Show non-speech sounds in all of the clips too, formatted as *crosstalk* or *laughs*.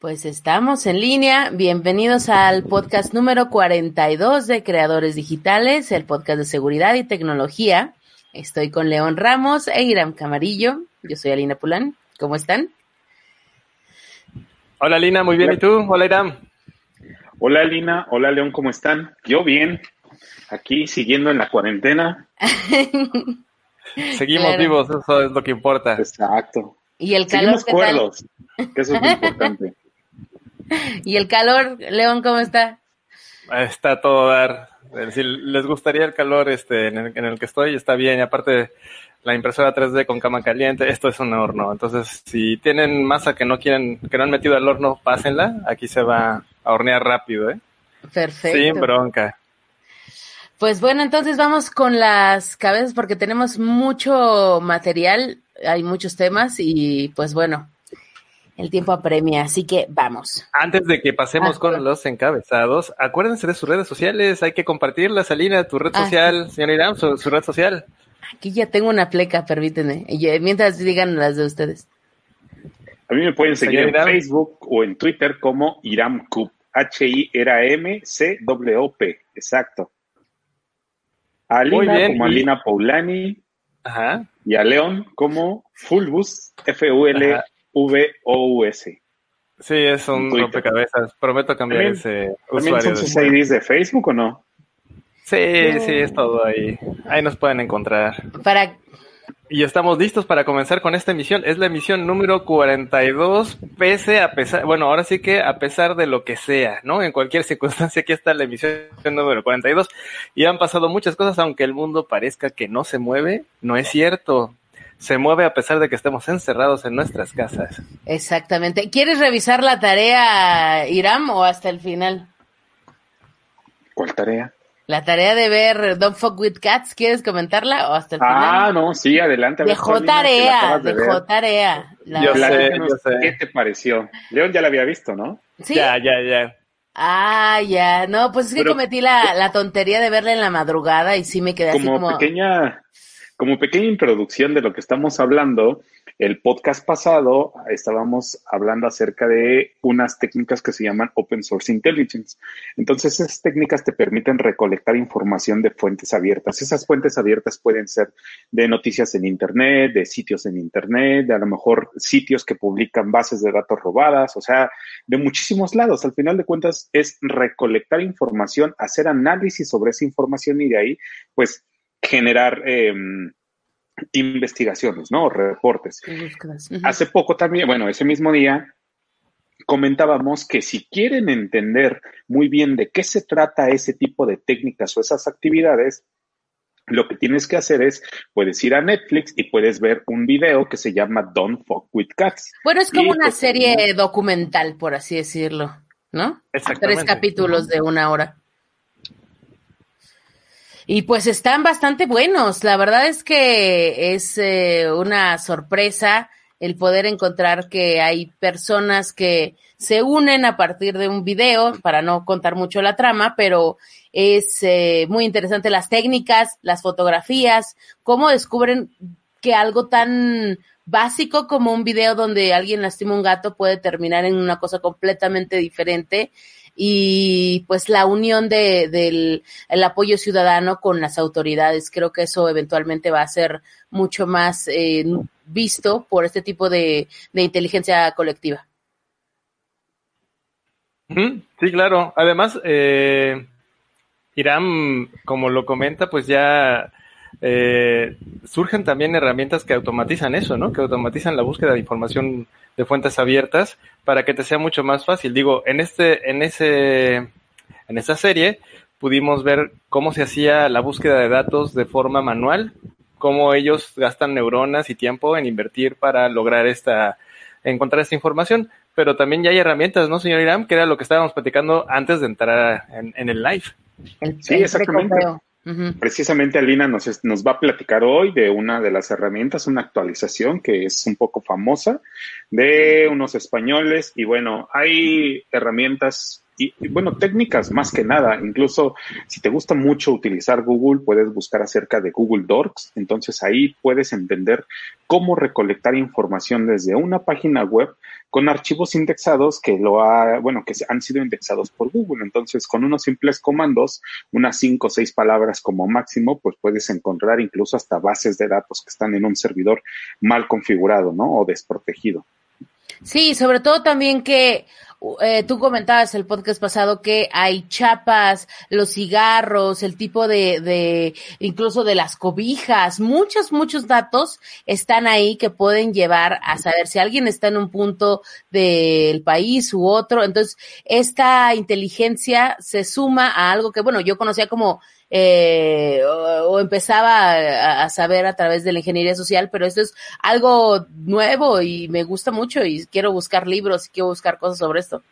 Pues estamos en línea. Bienvenidos al podcast número 42 de Creadores Digitales, el podcast de seguridad y tecnología. Estoy con León Ramos e Iram Camarillo. Yo soy Alina Pulán. ¿Cómo están? Hola Alina, muy bien. ¿Y tú? Hola Iram. Hola Alina, hola León, ¿cómo están? Yo bien. Aquí siguiendo en la cuarentena. *laughs* Seguimos Claro. vivos, eso es lo que importa. Exacto. ¿Y el calor Seguimos cuerdos, que eso es lo importante. *laughs* ¿Y el calor, León, cómo está? Está todo dar. Eh, Si les gustaría el calor este, en, el, en el que estoy, está bien. Y aparte, la impresora 3D con cama caliente, esto es un horno. Entonces, si tienen masa que no quieren, que no han metido al horno, pásenla. Aquí se va a hornear rápido, ¿eh? Perfecto. Sin bronca. Pues bueno, entonces vamos con las cabezas porque tenemos mucho material, hay muchos temas y pues bueno, el tiempo apremia, así que vamos. Antes de que pasemos Ah, con claro. los encabezados, acuérdense de sus redes sociales. Hay que compartirlas, Alina, tu red Ah, social, señor Iram, su, su red social. Aquí ya tengo una pleca, permítanme, mientras digan las de ustedes. A mí me pueden seguir en Iram. Facebook o en Twitter como Iram Cup. H-I-R-A-M-C-W-P. Exacto. A Muy Alina bien, como y- Alina Paulani Ajá. y a León como Fulbus, F-U-L-V-O-U-S. Sí, es un rompecabezas. Prometo cambiar También- ese ¿También usuario. son sus. IDs de Facebook o no? Sí, sí, es todo ahí. Ahí nos pueden encontrar. Para, Y estamos listos para comenzar con esta emisión. Es la emisión número 42, pese a pesar, bueno, ahora sí que a pesar de lo que sea, ¿no? En cualquier circunstancia, aquí está la emisión número 42. Y han pasado muchas cosas, aunque el mundo parezca que no se mueve, no es cierto. Se mueve a pesar de que estemos encerrados en nuestras casas. exactamente. ¿Quieres revisar la tarea, Iram, o hasta el final? ¿Cuál tarea? La tarea de ver Don't Fuck With Cats, ¿quieres comentarla o hasta el final? Ah, no, sí, adelante. Dejó tarea, de dejó tarea. La Yo sé, Platícanos yo sé. ¿Qué te pareció? León ya la había visto, ¿no? ¿Sí? Ya, ya, ya. Ah, ya. No, pues es que Pero- cometí la, la tontería de verla en la madrugada y sí me quedé así como, como... pequeña como pequeña introducción de lo que estamos hablando, el podcast pasado estábamos hablando acerca de unas técnicas que se llaman Open Source Intelligence. Entonces, esas técnicas te permiten recolectar información de fuentes abiertas. Esas fuentes abiertas pueden ser de noticias en Internet, de sitios en Internet, de a lo mejor sitios que publican bases de datos robadas, o sea, de muchísimos lados. Al final de cuentas, es recolectar información, hacer análisis sobre esa información y de ahí, pues, generar eh, investigaciones, ¿no? Reportes. Hace poco también, bueno, ese mismo día comentábamos que si quieren entender muy bien de qué se trata ese tipo de técnicas o esas actividades, lo que tienes que hacer es, puedes ir a Netflix y puedes ver un video que se llama Don't Fuck With Cats. Bueno, es como Y, una pues, serie documental, por así decirlo, ¿no? Tres Exactamente. capítulos de una hora. Y pues están bastante buenos. La verdad es que es eh, una sorpresa el poder encontrar que hay personas que se unen a partir de un video, para no contar mucho la trama, pero es eh, muy interesante las técnicas, las fotografías, cómo descubren que algo tan básico como un video donde alguien lastima un gato puede terminar en una cosa completamente diferente y pues la unión de, del el apoyo ciudadano con las autoridades. Creo que eso eventualmente va a ser mucho más eh, visto por este tipo de, de inteligencia colectiva. Sí, claro. Además, eh, Irán, como lo comenta, pues ya eh, surgen también herramientas que automatizan eso, ¿no? Que automatizan la búsqueda de información de fuentes abiertas para que te sea mucho más fácil. Digo, en este, en ese, en esa serie pudimos ver cómo se hacía la búsqueda de datos de forma manual, cómo ellos gastan neuronas y tiempo en invertir para lograr esta, encontrar esta información. pero también ya hay herramientas, ¿no, señor Irán? Que era lo que estábamos platicando antes de entrar en, en el live. El- Sí, el exactamente. precopeo. Precisamente Alina nos, nos va a platicar hoy de una de las herramientas, una actualización que es un poco famosa de unos españoles y bueno, hay herramientas y, y, bueno, técnicas más que nada. Incluso si te gusta mucho utilizar Google, puedes buscar acerca de Google Docs. Entonces ahí puedes entender cómo recolectar información desde una página web con archivos indexados que lo ha, bueno, que han sido indexados por Google. Entonces, con unos simples comandos, unas cinco o seis palabras como máximo, pues puedes encontrar incluso hasta bases de datos que están en un servidor mal configurado, ¿no? O desprotegido. Sí, sobre todo también que eh, tú comentabas el podcast pasado que hay chapas, los cigarros, el tipo de, de, incluso de las cobijas, muchos, muchos datos están ahí que pueden llevar a saber si alguien está en un punto del país u otro. Entonces, esta inteligencia se suma a algo que, bueno, yo conocía como eh, o, empezaba a, saber a través de la ingeniería social, pero esto es algo nuevo y me gusta mucho y quiero buscar libros y quiero buscar cosas sobre esto.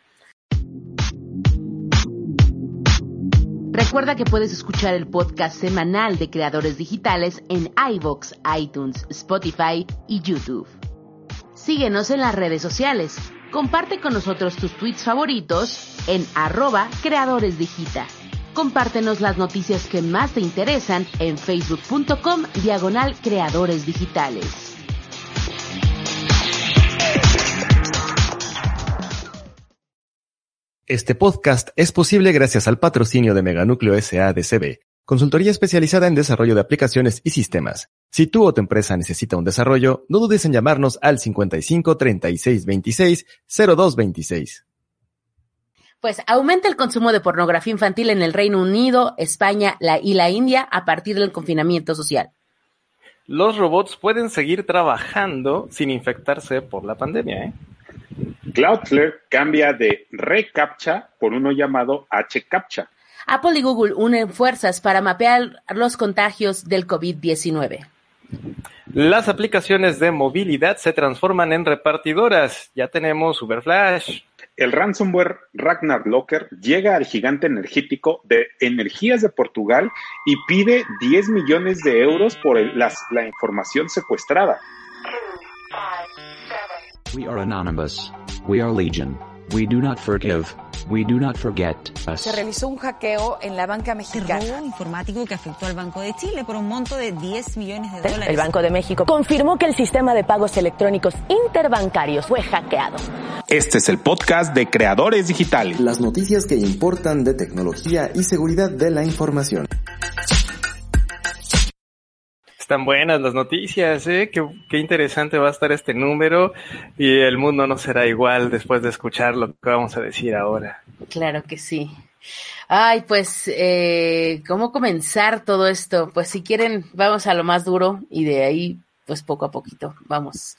Recuerda que puedes escuchar el podcast semanal de Creadores Digitales en iVoox, iTunes, Spotify y YouTube. Síguenos en las redes sociales. Comparte con nosotros tus tweets favoritos en arroba Creadores Digita. Compártenos las noticias que más te interesan en facebook.com diagonal creadores digitales. Este podcast es posible gracias al patrocinio de Meganúcleo S.A.D.C.B., consultoría especializada en desarrollo de aplicaciones y sistemas. Si tú o tu empresa necesita un desarrollo, no dudes en llamarnos al 55 36 26 02 26. Pues aumenta el consumo de pornografía infantil en el Reino Unido, España la- y la India a partir del confinamiento social. Los robots pueden seguir trabajando sin infectarse por la pandemia, ¿eh? Cloudflare cambia de reCAPTCHA por uno llamado HCAPTCHA. Apple y Google unen fuerzas para mapear los contagios del COVID-19. Las aplicaciones de movilidad se transforman en repartidoras. Ya tenemos Uberflash. El ransomware Ragnar Locker llega al gigante energético de Energías de Portugal y pide 10 millones de euros por el- las- la información secuestrada. We are anonymous. We are legion. We do not forgive. We do not forget us. Se realizó un hackeo en la banca mexicana. robo informático que afectó al Banco de Chile por un monto de 10 millones de dólares. El Banco de México confirmó que el sistema de pagos electrónicos interbancarios fue hackeado. Este es el podcast de Creadores Digitales. Las noticias que importan de tecnología y seguridad de la información. Están buenas las noticias, ¿eh? Qué, qué interesante va a estar este número y el mundo no será igual después de escuchar lo que vamos a decir ahora. Claro que sí. Ay, pues, eh, ¿cómo comenzar todo esto? Pues si quieren, vamos a lo más duro y de ahí, pues poco a poquito, vamos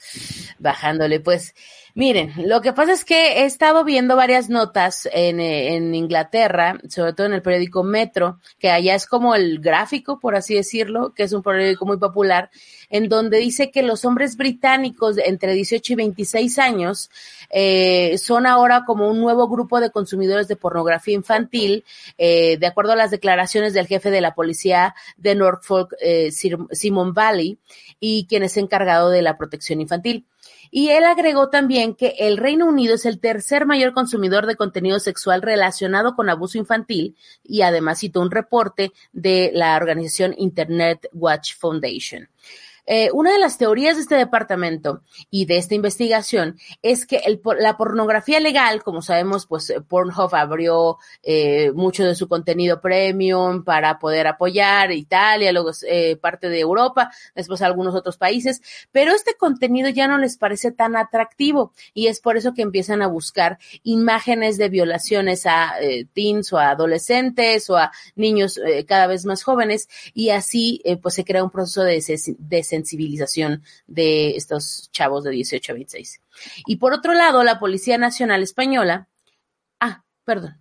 bajándole. Pues miren, lo que pasa es que he estado viendo varias notas en, eh, en Inglaterra, sobre todo en el periódico Metro, que allá es como el gráfico, por así decirlo, que es un periódico muy popular, en donde dice que los hombres británicos entre 18 y 26 años eh, son ahora como un nuevo grupo de consumidores de pornografía infantil, eh, de acuerdo a las declaraciones del jefe de la policía de Norfolk, eh, Simon Valley, y quien es encargado de la protección infantil. Y él agregó también que el Reino Unido es el tercer mayor consumidor de contenido sexual relacionado con abuso infantil y además citó un reporte de la organización Internet Watch Foundation. Eh, una de las teorías de este departamento y de esta investigación es que el la pornografía legal, como sabemos, pues eh, Pornhub abrió eh, mucho de su contenido premium para poder apoyar Italia, luego eh, parte de Europa, después algunos otros países, pero este contenido ya no les parece tan atractivo y es por eso que empiezan a buscar imágenes de violaciones a eh, teens o a adolescentes o a niños eh, cada vez más jóvenes y así pues se crea un proceso de, de sensibilización de estos chavos de 18 a 26. Y por otro lado, la Policía Nacional Española, ah, perdón,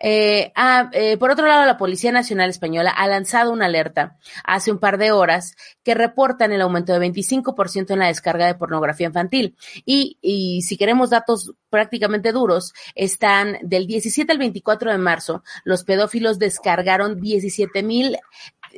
Eh, ah, eh, por otro lado, la Policía Nacional Española ha lanzado una alerta hace un par de horas que reportan el aumento de 25% en la descarga de pornografía infantil. Y, y si queremos datos prácticamente duros, están del 17 al 24 de marzo, los pedófilos descargaron 17 mil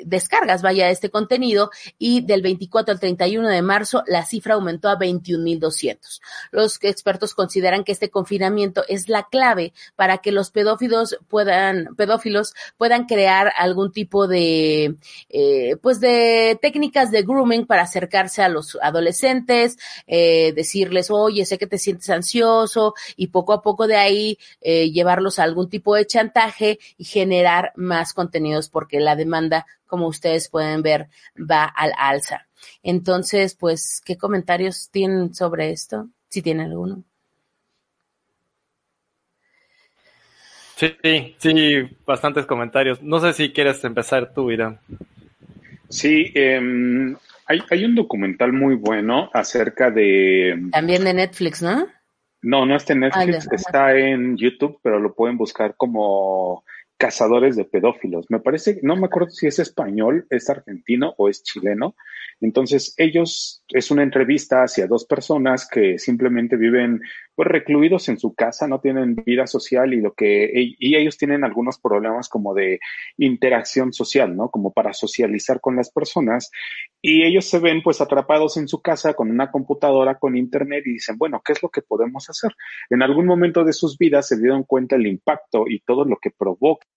descargas, vaya, este contenido y del 24 al 31 de marzo la cifra aumentó a 21.200. Los expertos consideran que este confinamiento es la clave para que los pedófilos puedan, pedófilos puedan crear algún tipo de, eh, pues de técnicas de grooming para acercarse a los adolescentes, eh, decirles, oye, sé que te sientes ansioso y poco a poco de ahí eh, llevarlos a algún tipo de chantaje y generar más contenidos porque la demanda como ustedes pueden ver, va al alza. Entonces, pues, ¿qué comentarios tienen sobre esto? Si tienen alguno. Sí, sí, bastantes comentarios. No sé si quieres empezar tú, Irán. Sí, em, hay, hay, un documental muy bueno acerca de... También de Netflix, ¿no? No, no está en Netflix, está en YouTube, pero lo pueden buscar como cazadores de pedófilos. Me parece, no me acuerdo si es español, es argentino o es chileno. Entonces, ellos, es una entrevista hacia dos personas que simplemente viven pues recluidos en su casa, no tienen vida social y lo que, y ellos tienen algunos problemas como de interacción social, ¿no? Como para socializar con las personas. Y ellos se ven pues atrapados en su casa con una computadora, con internet y dicen, bueno, ¿qué es lo que podemos hacer? En algún momento de sus vidas se dieron cuenta el impacto y todo lo que provoca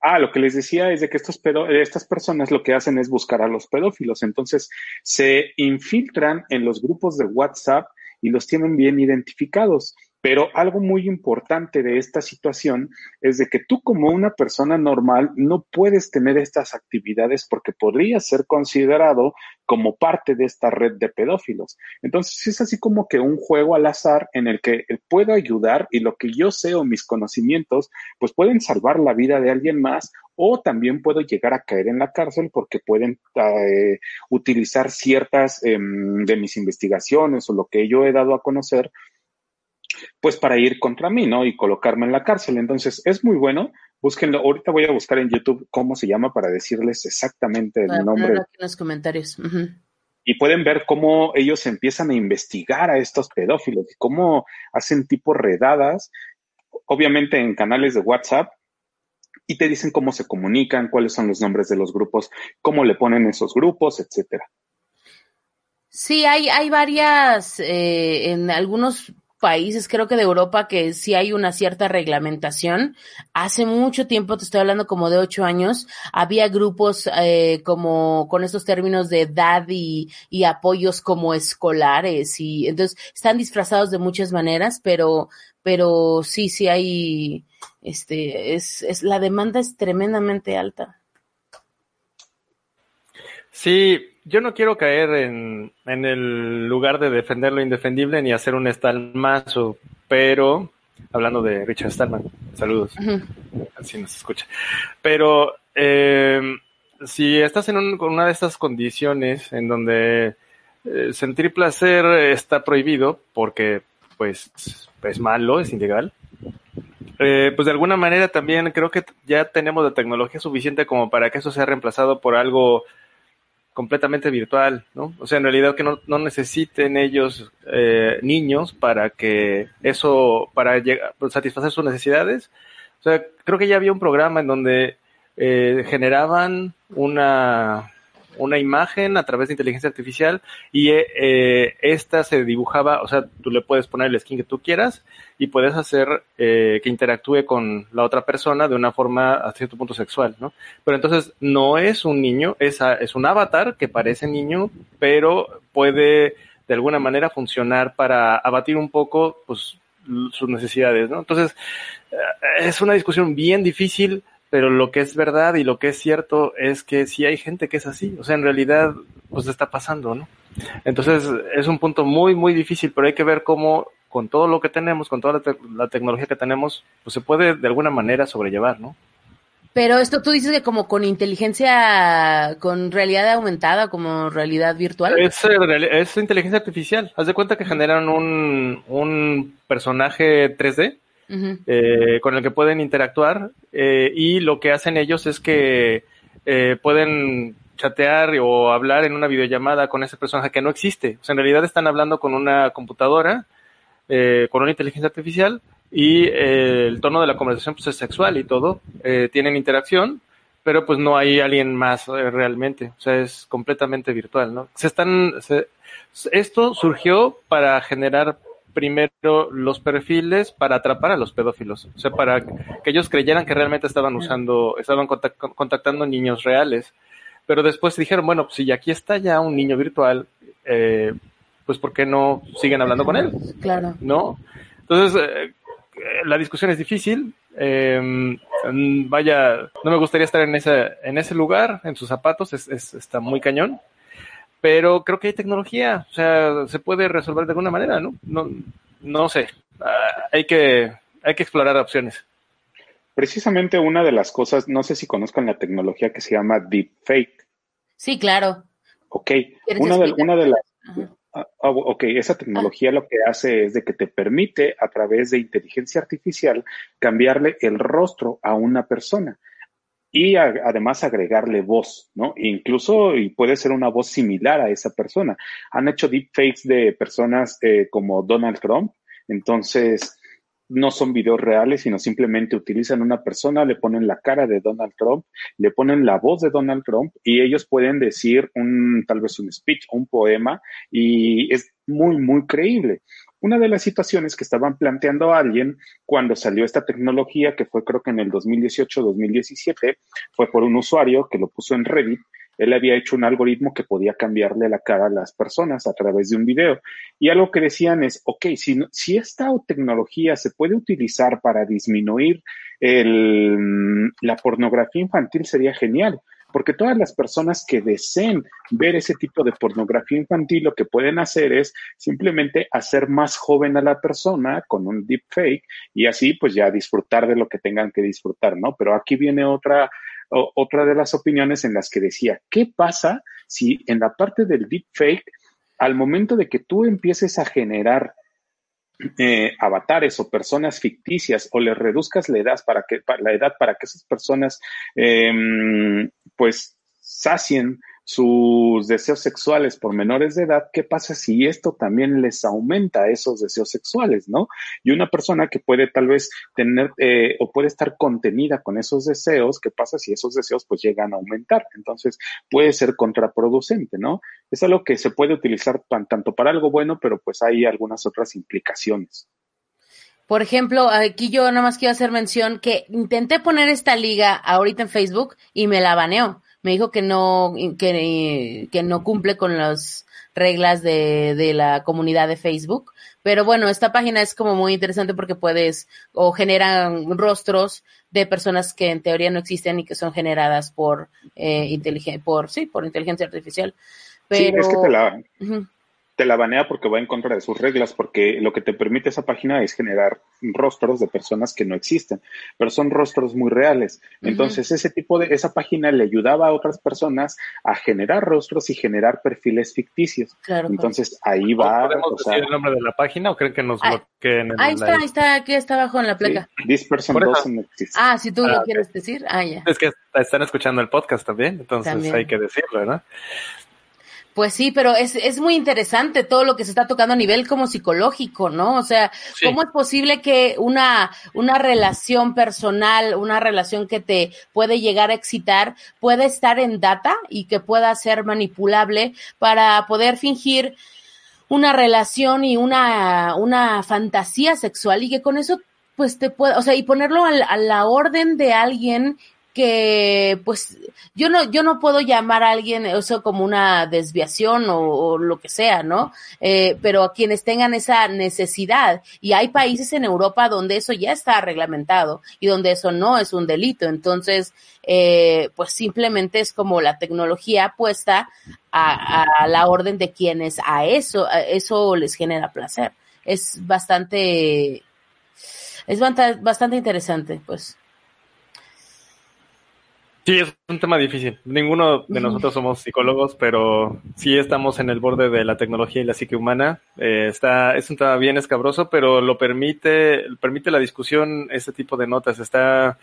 Ah, lo que les decía es de que estos pedo estas personas lo que hacen es buscar a los pedófilos. Entonces, se infiltran en los grupos de WhatsApp y los tienen bien identificados. Pero algo muy importante de esta situación es de que tú como una persona normal no puedes tener estas actividades porque podría ser considerado como parte de esta red de pedófilos. Entonces es así como que un juego al azar en el que puedo ayudar y lo que yo sé o mis conocimientos pues pueden salvar la vida de alguien más o también puedo llegar a caer en la cárcel porque pueden eh, utilizar ciertas eh, de mis investigaciones o lo que yo he dado a conocer pues para ir contra mí, ¿no? Y colocarme en la cárcel. Entonces, es muy bueno. Búsquenlo. Ahorita voy a buscar en YouTube cómo se llama para decirles exactamente el nombre. Aquí en los comentarios. Y pueden ver cómo ellos empiezan a investigar a estos pedófilos y cómo hacen tipo redadas, obviamente en canales de WhatsApp, y te dicen cómo se comunican, cuáles son los nombres de los grupos, cómo le ponen esos grupos, etcétera. Sí, hay, hay varias, eh, en algunos países, creo que de Europa, que sí hay una cierta reglamentación. Hace mucho tiempo, te estoy hablando como de ocho años, había grupos eh, como con estos términos de edad y, y, apoyos como escolares y entonces están disfrazados de muchas maneras, pero, pero sí, sí hay, este, es, es la demanda es tremendamente alta. Sí, yo no quiero caer en, en, el lugar de defender lo indefendible ni hacer un estalmazo, pero hablando de Richard Stallman, saludos, así nos escucha. Pero eh, si estás en un, una de estas condiciones en donde eh, sentir placer está prohibido porque pues es malo, es ilegal, eh, pues de alguna manera también creo que ya tenemos la tecnología suficiente como para que eso sea reemplazado por algo completamente virtual, ¿no? O sea, en realidad que no, no necesiten ellos eh, niños para que eso, para llegar, pues, satisfacer sus necesidades. O sea, creo que ya había un programa en donde eh, generaban una, una imagen a través de inteligencia artificial y eh, esta se dibujaba, o sea, tú le puedes poner el skin que tú quieras y puedes hacer eh, que interactúe con la otra persona de una forma a cierto punto sexual, ¿no? Pero entonces no es un niño, es, es un avatar que parece niño, pero puede de alguna manera funcionar para abatir un poco pues, sus necesidades, ¿no? Entonces, eh, es una discusión bien difícil pero lo que es verdad y lo que es cierto es que sí hay gente que es así, o sea, en realidad, pues está pasando, ¿no? Entonces, es un punto muy, muy difícil, pero hay que ver cómo con todo lo que tenemos, con toda la, tecnología que tenemos, pues se puede de alguna manera sobrellevar, ¿no? Pero esto tú dices que como con inteligencia, con realidad aumentada, como realidad virtual. Es, eh, es inteligencia artificial. Haz de cuenta que generan un, un personaje 3D eh, con el que pueden interactuar eh, y lo que hacen ellos es que eh, pueden chatear o hablar en una videollamada con ese personaje que no existe. O sea, en realidad están hablando con una computadora, con una inteligencia artificial y el tono de la conversación pues, es sexual y todo. tienen interacción, pero pues no hay alguien más realmente. O sea, es completamente virtual, ¿no? Se están, esto surgió para generar primero los perfiles para atrapar a los pedófilos, o sea, para que ellos creyeran que realmente estaban usando, estaban contactando niños reales, pero después dijeron, bueno, pues si aquí está ya un niño virtual, eh, pues ¿por qué no siguen hablando con él? Claro. ¿No? Entonces, eh, la discusión es difícil. Eh, vaya, no me gustaría estar en ese, en ese lugar, en sus zapatos, es, es, está muy cañón pero creo que hay tecnología, o sea, se puede resolver de alguna manera, ¿no? No, no sé, ah, hay, que, hay que explorar opciones. Precisamente una de las cosas, no sé si conozcan la tecnología que se llama deepfake. Sí, claro. Ok, una de, una de las... Ah, ah, ok, esa tecnología lo que hace es de que te permite a través de inteligencia artificial cambiarle el rostro a una persona y además agregarle voz, ¿no? Incluso y puede ser una voz similar a esa persona. Han hecho deepfakes de personas eh, como Donald Trump, entonces no son videos reales, sino simplemente utilizan una persona, le ponen la cara de Donald Trump, le ponen la voz de Donald Trump y ellos pueden decir un tal vez un speech, un poema y es muy muy creíble. Una de las situaciones que estaban planteando alguien cuando salió esta tecnología, que fue creo que en el 2018-2017, fue por un usuario que lo puso en Reddit. Él había hecho un algoritmo que podía cambiarle la cara a las personas a través de un video. Y algo que decían es, ok, si, si esta tecnología se puede utilizar para disminuir la pornografía infantil, sería genial porque todas las personas que deseen ver ese tipo de pornografía infantil lo que pueden hacer es simplemente hacer más joven a la persona con un deepfake y así pues ya disfrutar de lo que tengan que disfrutar, ¿no? Pero aquí viene otra, otra de las opiniones en las que decía, ¿qué pasa si en la parte del deepfake, al momento de que tú empieces a generar eh, avatares o personas ficticias o le reduzcas la edad para que la edad para que esas personas em, pues sacien sus deseos sexuales por menores de edad, ¿qué pasa si esto también les aumenta esos deseos sexuales, no? Y una persona que puede tal vez tener eh, o puede estar contenida con esos deseos, ¿qué pasa si esos deseos pues llegan a aumentar? Entonces puede ser contraproducente, ¿no? Es algo que se puede utilizar tanto para algo bueno, pero pues hay algunas otras implicaciones. Por ejemplo, aquí yo nada más quiero hacer mención que intenté poner esta liga ahorita en Facebook y me la baneó me dijo que no, que, que no cumple con las reglas de, de la comunidad de Facebook. Pero bueno, esta página es como muy interesante porque puedes o generan rostros de personas que en teoría no existen y que son generadas por eh, por sí, por inteligencia artificial. Pero, sí, es que te la, te la banea porque va en contra de sus reglas, porque lo que te permite esa página es generar rostros de personas que no existen, pero son rostros muy reales. Entonces, ese tipo de, esa página le ayudaba a otras personas a generar rostros y generar perfiles ficticios. Claro, Entonces, ahí va. ¿Podemos decir el nombre de la página o creen que nos bloqueen? ahí está, ahí está, aquí está abajo en la placa. this person doesn't exist. Ah, si tú lo ah, quieres decir, ah, ya. Es que están escuchando el podcast también, entonces hay que decirlo, ¿no? Pues sí, pero es, es muy interesante todo lo que se está tocando a nivel como psicológico, ¿no? O sea, ¿cómo es posible que una, una relación personal, una relación que te puede llegar a excitar, puede estar en data y que pueda ser manipulable para poder fingir una relación y una, una fantasía sexual y que con eso pues te puede, o sea, y ponerlo a la orden de alguien que pues yo no yo no puedo llamar a alguien eso como una desviación o, lo que sea no eh, pero a quienes tengan esa necesidad y hay países en Europa donde eso ya está reglamentado y donde eso no es un delito. Entonces eh, pues simplemente es como la tecnología puesta a, a, la orden de quienes a eso a eso les genera placer. Es bastante es bastante interesante pues Sí, es un tema difícil. Ninguno de nosotros somos psicólogos, pero sí estamos en el borde de la tecnología y la psique humana. Eh, está, es un tema bien escabroso, pero lo permite, permite la discusión este tipo de notas. Está,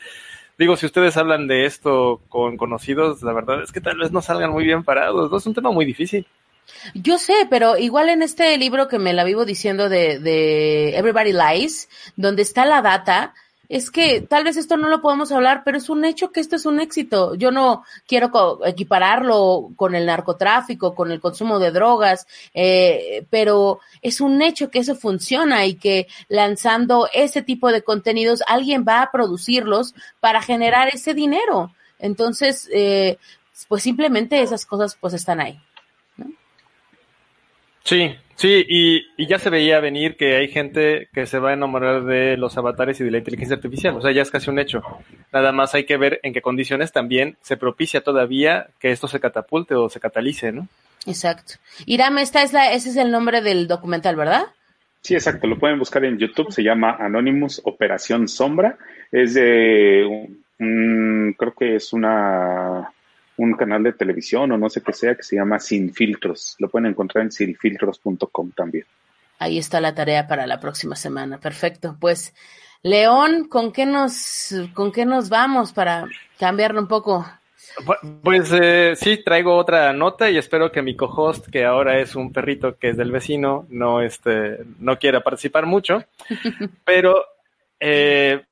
digo, si ustedes hablan de esto con conocidos, la verdad es que tal vez no salgan muy bien parados. ¿no? Es un tema muy difícil. Yo sé, pero igual en este libro que me la vivo diciendo de, de Everybody Lies, donde está la data, es que tal vez esto no lo podemos hablar, pero es un hecho que esto es un éxito. Yo no quiero equipararlo con el narcotráfico, con el consumo de drogas, eh, pero es un hecho que eso funciona y que lanzando ese tipo de contenidos alguien va a producirlos para generar ese dinero. Entonces, eh, pues simplemente esas cosas pues están ahí. Sí, sí, y, ya se veía venir que hay gente que se va a enamorar de los avatares y de la inteligencia artificial. O sea, ya es casi un hecho. Nada más hay que ver en qué condiciones también se propicia todavía que esto se catapulte o se catalice, ¿no? Exacto. Irame, esta es la, ese es el nombre del documental, ¿verdad? Sí, exacto. Lo pueden buscar en YouTube. Se llama Anonymous Operación Sombra. Es de, creo que es una un canal de televisión o no sé qué sea que se llama Sin Filtros. Lo pueden encontrar en sinfiltros.com también. Ahí está la tarea para la próxima semana. Perfecto. Pues, León, ¿con qué nos, con qué nos vamos para cambiarlo un poco? Pues eh, sí, traigo otra nota y espero que mi co-host, que ahora es un perrito que es del vecino, no, este, no quiera participar mucho. *laughs* Pero eh,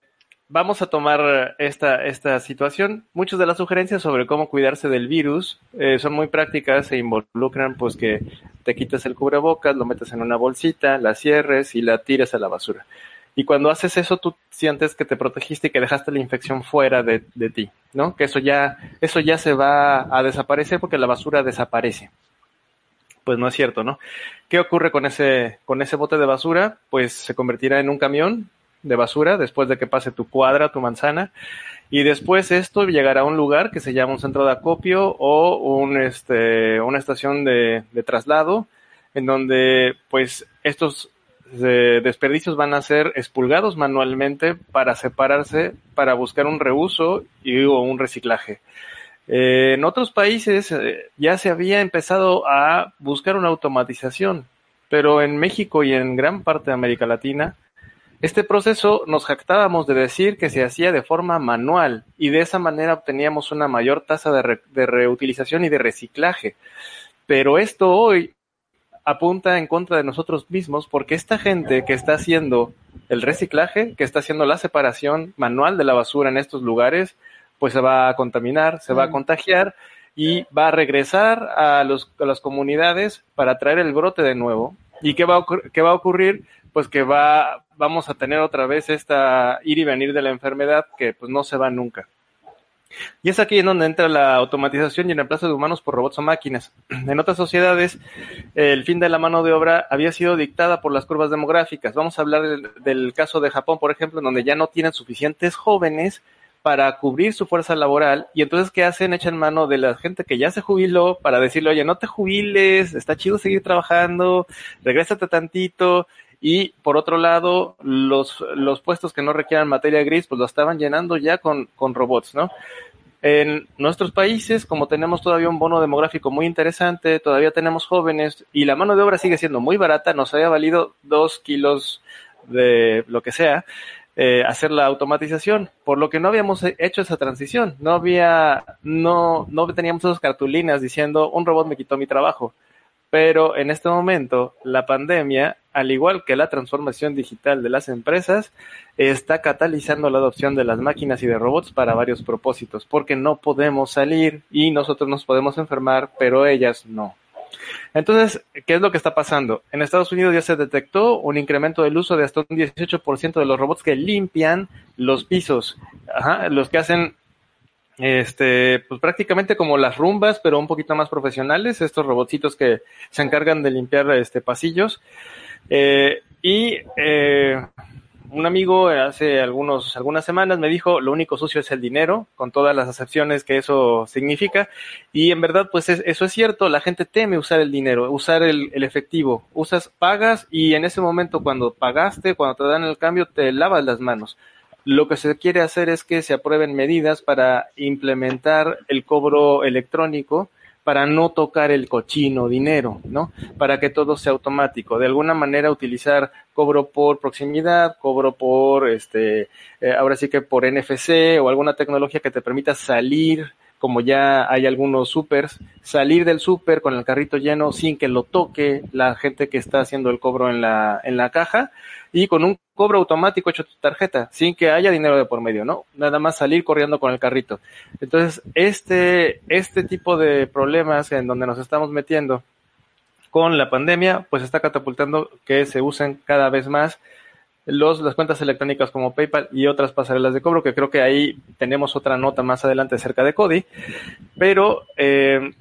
vamos a tomar esta, esta situación. Muchas de las sugerencias sobre cómo cuidarse del virus eh, son muy prácticas e involucran pues que te quites el cubrebocas, lo metes en una bolsita, la cierres y la tires a la basura. Y cuando haces eso, tú sientes que te protegiste y que dejaste la infección fuera de, de ti, ¿no? Que eso ya, eso ya se va a desaparecer porque la basura desaparece. Pues no es cierto, ¿no? ¿Qué ocurre con ese, con ese bote de basura? Pues se convertirá en un camión de basura después de que pase tu cuadra, tu manzana. Y después esto llegará a un lugar que se llama un centro de acopio o un, este, una estación de, traslado en donde pues estos eh, desperdicios van a ser expulgados manualmente para separarse, para buscar un reuso y o un reciclaje. Eh, en otros países eh, ya se había empezado a buscar una automatización, pero en México y en gran parte de América Latina este proceso nos jactábamos de decir que se hacía de forma manual y de esa manera obteníamos una mayor tasa de, reutilización y de reciclaje. Pero esto hoy apunta en contra de nosotros mismos porque esta gente que está haciendo el reciclaje, que está haciendo la separación manual de la basura en estos lugares, pues se va a contaminar, se va a contagiar y va a regresar a, los, a las comunidades para traer el brote de nuevo. ¿Y qué va qué va a ocurrir? Pues que va, vamos a tener otra vez esta ir y venir de la enfermedad que pues no se va nunca. Y es aquí en donde entra la automatización y el reemplazo de humanos por robots o máquinas. *clears throat* En otras sociedades, el fin de la mano de obra había sido dictada por las curvas demográficas. Vamos a hablar del, caso de Japón, por ejemplo, en donde ya no tienen suficientes jóvenes para cubrir su fuerza laboral y entonces ¿qué hacen? Echan mano de la gente que ya se jubiló para decirle, oye, no te jubiles, está chido seguir trabajando, regrésate tantito y por otro lado, los, los puestos que no requieran materia gris, pues lo estaban llenando ya con, con robots, ¿no? En nuestros países, como tenemos todavía un bono demográfico muy interesante, todavía tenemos jóvenes y la mano de obra sigue siendo muy barata, nos había valido dos kilos de lo que sea, eh, hacer la automatización, por lo que no habíamos hecho esa transición, no había, no, no teníamos esas cartulinas diciendo un robot me quitó mi trabajo. Pero en este momento, la pandemia, al igual que la transformación digital de las empresas, está catalizando la adopción de las máquinas y de robots para varios propósitos, porque no podemos salir y nosotros nos podemos enfermar, pero ellas no. Entonces, ¿qué es lo que está pasando? En Estados Unidos ya se detectó un incremento del uso de hasta un 18% de los robots que limpian los pisos, los que hacen este, pues prácticamente como las rumbas, pero un poquito más profesionales, estos robotcitos que se encargan de limpiar este pasillos. Eh, y eh, un amigo hace algunos, algunas semanas me dijo, lo único sucio es el dinero, con todas las acepciones que eso significa. Y en verdad, pues eso es cierto, la gente teme usar el dinero, usar el, el, efectivo. Usas, pagas y en ese momento cuando pagaste, cuando te dan el cambio, te lavas las manos lo que se quiere hacer es que se aprueben medidas para implementar el cobro electrónico para no tocar el cochino dinero, ¿no? Para que todo sea automático. De alguna manera utilizar cobro por proximidad, cobro por, este, eh, ahora sí que por NFC o alguna tecnología que te permita salir como ya hay algunos supers, salir del super con el carrito lleno sin que lo toque la gente que está haciendo el cobro en la, en la caja y con un cobro automático hecho tu tarjeta, sin que haya dinero de por medio, ¿no? Nada más salir corriendo con el carrito. Entonces, este, este tipo de problemas en donde nos estamos metiendo con la pandemia, pues está catapultando que se usen cada vez más los, las cuentas electrónicas como PayPal y otras pasarelas de cobro, que creo que ahí tenemos otra nota más adelante acerca de Cody. Pero eh,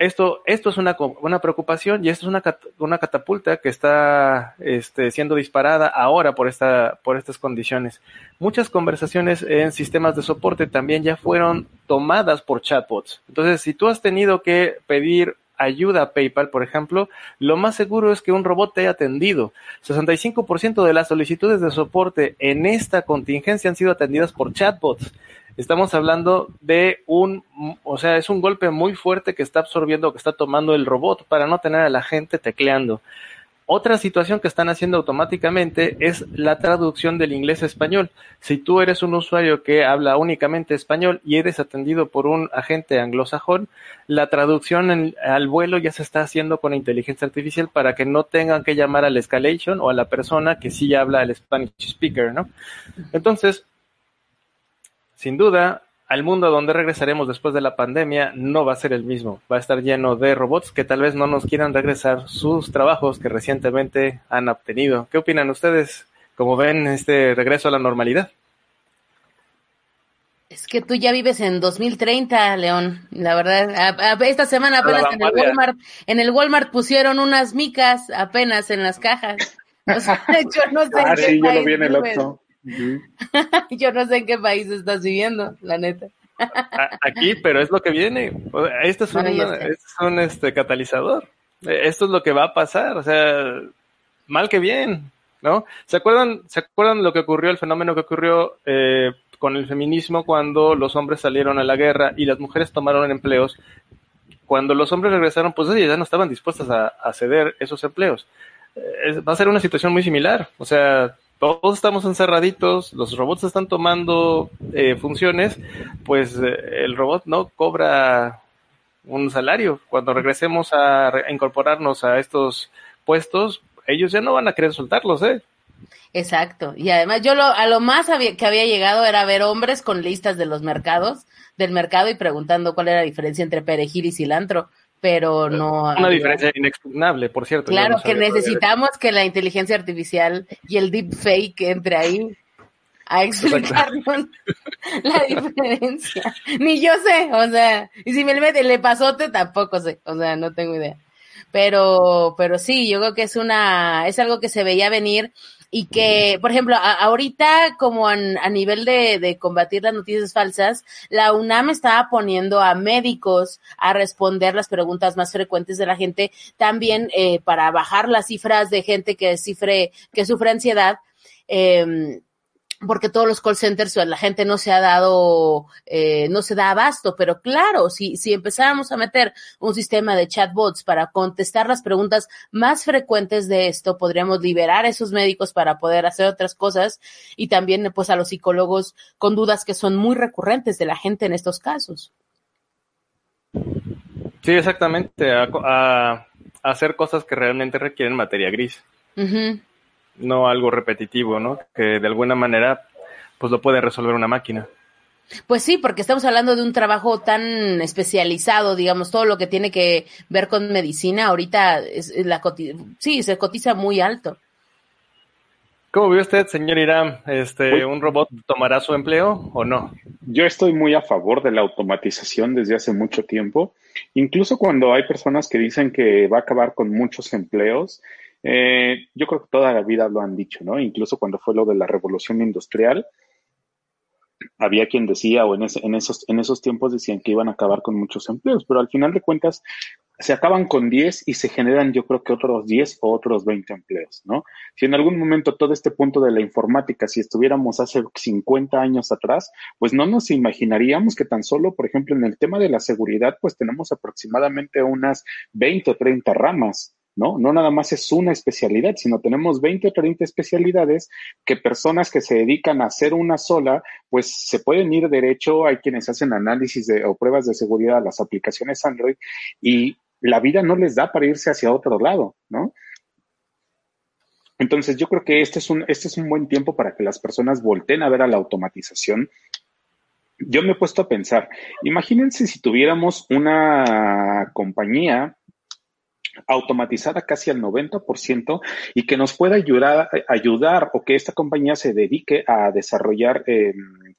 esto, esto es una, una preocupación y esto es una, una catapulta que está este, siendo disparada ahora por, esta, por estas condiciones. Muchas conversaciones en sistemas de soporte también ya fueron tomadas por chatbots. Entonces, si tú has tenido que pedir ayuda a PayPal, por ejemplo, lo más seguro es que un robot te haya atendido. 65% de las solicitudes de soporte en esta contingencia han sido atendidas por chatbots. Estamos hablando de un, o sea, es un golpe muy fuerte que está absorbiendo, que está tomando el robot para no tener a la gente tecleando. Otra situación que están haciendo automáticamente es la traducción del inglés a español. Si tú eres un usuario que habla únicamente español y eres atendido por un agente anglosajón, la traducción al vuelo ya se está haciendo con inteligencia artificial para que no tengan que llamar al escalation o a la persona que sí habla el Spanish speaker, ¿no? Entonces, sin duda, al mundo donde regresaremos después de la pandemia no va a ser el mismo. Va a estar lleno de robots que tal vez no nos quieran regresar sus trabajos que recientemente han obtenido. ¿Qué opinan ustedes? ¿Cómo ven este regreso a la normalidad? Es que tú ya vives en 2030, León. La verdad, esta semana apenas en el Walmart, en el Walmart pusieron unas micas apenas en las cajas. *laughs* yo no sé. Ah, sí, yo lo vi en el *laughs* Yo no sé en qué país estás viviendo, la neta. Aquí, pero es lo que viene. Este es un, este es un este, catalizador. Esto es lo que va a pasar. O sea, mal que bien, ¿no? ¿Se acuerdan, ¿se acuerdan lo que ocurrió, el fenómeno que ocurrió eh, con el feminismo cuando los hombres salieron a la guerra y las mujeres tomaron empleos? Cuando los hombres regresaron, pues ya no estaban dispuestas a, ceder esos empleos. Eh, va a ser una situación muy similar. O sea, todos estamos encerraditos, los robots están tomando eh, funciones, pues eh, el robot no cobra un salario. Cuando regresemos a, incorporarnos a estos puestos, ellos ya no van a querer soltarlos, ¿eh? Exacto. Y además yo lo, a lo más que había llegado era ver hombres con listas de los mercados, del mercado y preguntando cuál era la diferencia entre perejil y cilantro pero no. Una diferencia inexpugnable, por cierto. Claro, que necesitamos que la inteligencia artificial y el deepfake entre ahí a explicarnos la diferencia. Ni yo sé, o sea, y si me le mete el pasote tampoco sé, o sea, no tengo idea. Pero, pero sí, yo creo que es una, es algo que se veía venir y que, por ejemplo, ahorita como a nivel de, combatir las noticias falsas, la UNAM estaba poniendo a médicos a responder las preguntas más frecuentes de la gente, también eh, para bajar las cifras de gente que cifre, que sufre ansiedad. Eh, porque todos los call centers, la gente no se ha dado, eh, no se da abasto, pero claro, si, si empezáramos a meter un sistema de chatbots para contestar las preguntas más frecuentes de esto, podríamos liberar a esos médicos para poder hacer otras cosas y también pues a los psicólogos con dudas que son muy recurrentes de la gente en estos casos. Sí, exactamente, a, hacer cosas que realmente requieren materia gris no algo repetitivo, ¿no? Que de alguna manera pues lo puede resolver una máquina. Pues sí, porque estamos hablando de un trabajo tan especializado, digamos, todo lo que tiene que ver con medicina, ahorita es la sí, se cotiza muy alto. ¿Cómo ve usted, señor Irán? Este, ¿Un robot tomará su empleo o no? Yo estoy muy a favor de la automatización desde hace mucho tiempo. Incluso cuando hay personas que dicen que va a acabar con muchos empleos, eh, yo creo que toda la vida lo han dicho, ¿no? Incluso cuando fue lo de la revolución industrial, había quien decía, o en, esos, en esos tiempos decían que iban a acabar con muchos empleos, pero al final de cuentas, se acaban con 10 y se generan yo creo que otros 10 o otros 20 empleos, ¿no? Si en algún momento todo este punto de la informática, si estuviéramos hace 50 años atrás, pues no nos imaginaríamos que tan solo, por ejemplo, en el tema de la seguridad, pues tenemos aproximadamente unas 20 o 30 ramas, ¿no? No nada más es una especialidad, sino tenemos 20 o 30 especialidades que personas que se dedican a hacer una sola, pues se pueden ir derecho, hay quienes hacen análisis de, o pruebas de seguridad a las aplicaciones Android y la vida no les da para irse hacia otro lado, ¿no? Entonces yo creo que este es un, este es un buen tiempo para que las personas volteen a ver a la automatización. Yo me he puesto a pensar, imagínense si tuviéramos una compañía automatizada casi al 90% y que nos pueda ayudar, ayudar o que esta compañía se dedique a desarrollar eh,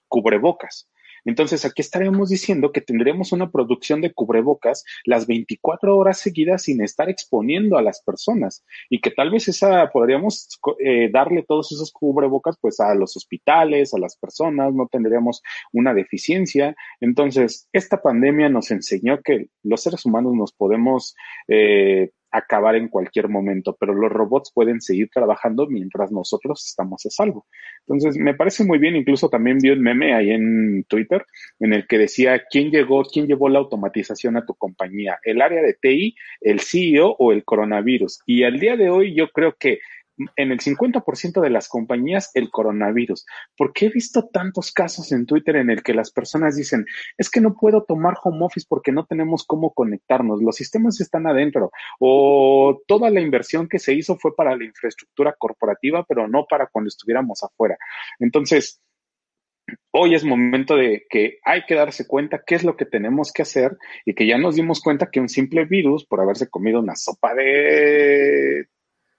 cubrebocas. Entonces, aquí estaríamos diciendo que tendremos una producción de cubrebocas las 24 horas seguidas sin estar exponiendo a las personas y que tal vez esa podríamos eh, darle todos esos cubrebocas pues a los hospitales, a las personas, no tendríamos una deficiencia. Entonces, esta pandemia nos enseñó que los seres humanos nos podemos eh, acabar en cualquier momento, pero los robots pueden seguir trabajando mientras nosotros estamos a salvo. Entonces, me parece muy bien, incluso también vi un meme ahí en Twitter en el que decía, ¿quién llegó, quién llevó la automatización a tu compañía? ¿El área de TI, el CEO o el coronavirus? Y al día de hoy yo creo que en el 50% de las compañías el coronavirus. Porque he visto tantos casos en Twitter en el que las personas dicen, es que no puedo tomar home office porque no tenemos cómo conectarnos, los sistemas están adentro o toda la inversión que se hizo fue para la infraestructura corporativa, pero no para cuando estuviéramos afuera. Entonces, hoy es momento de que hay que darse cuenta qué es lo que tenemos que hacer y que ya nos dimos cuenta que un simple virus, por haberse comido una sopa de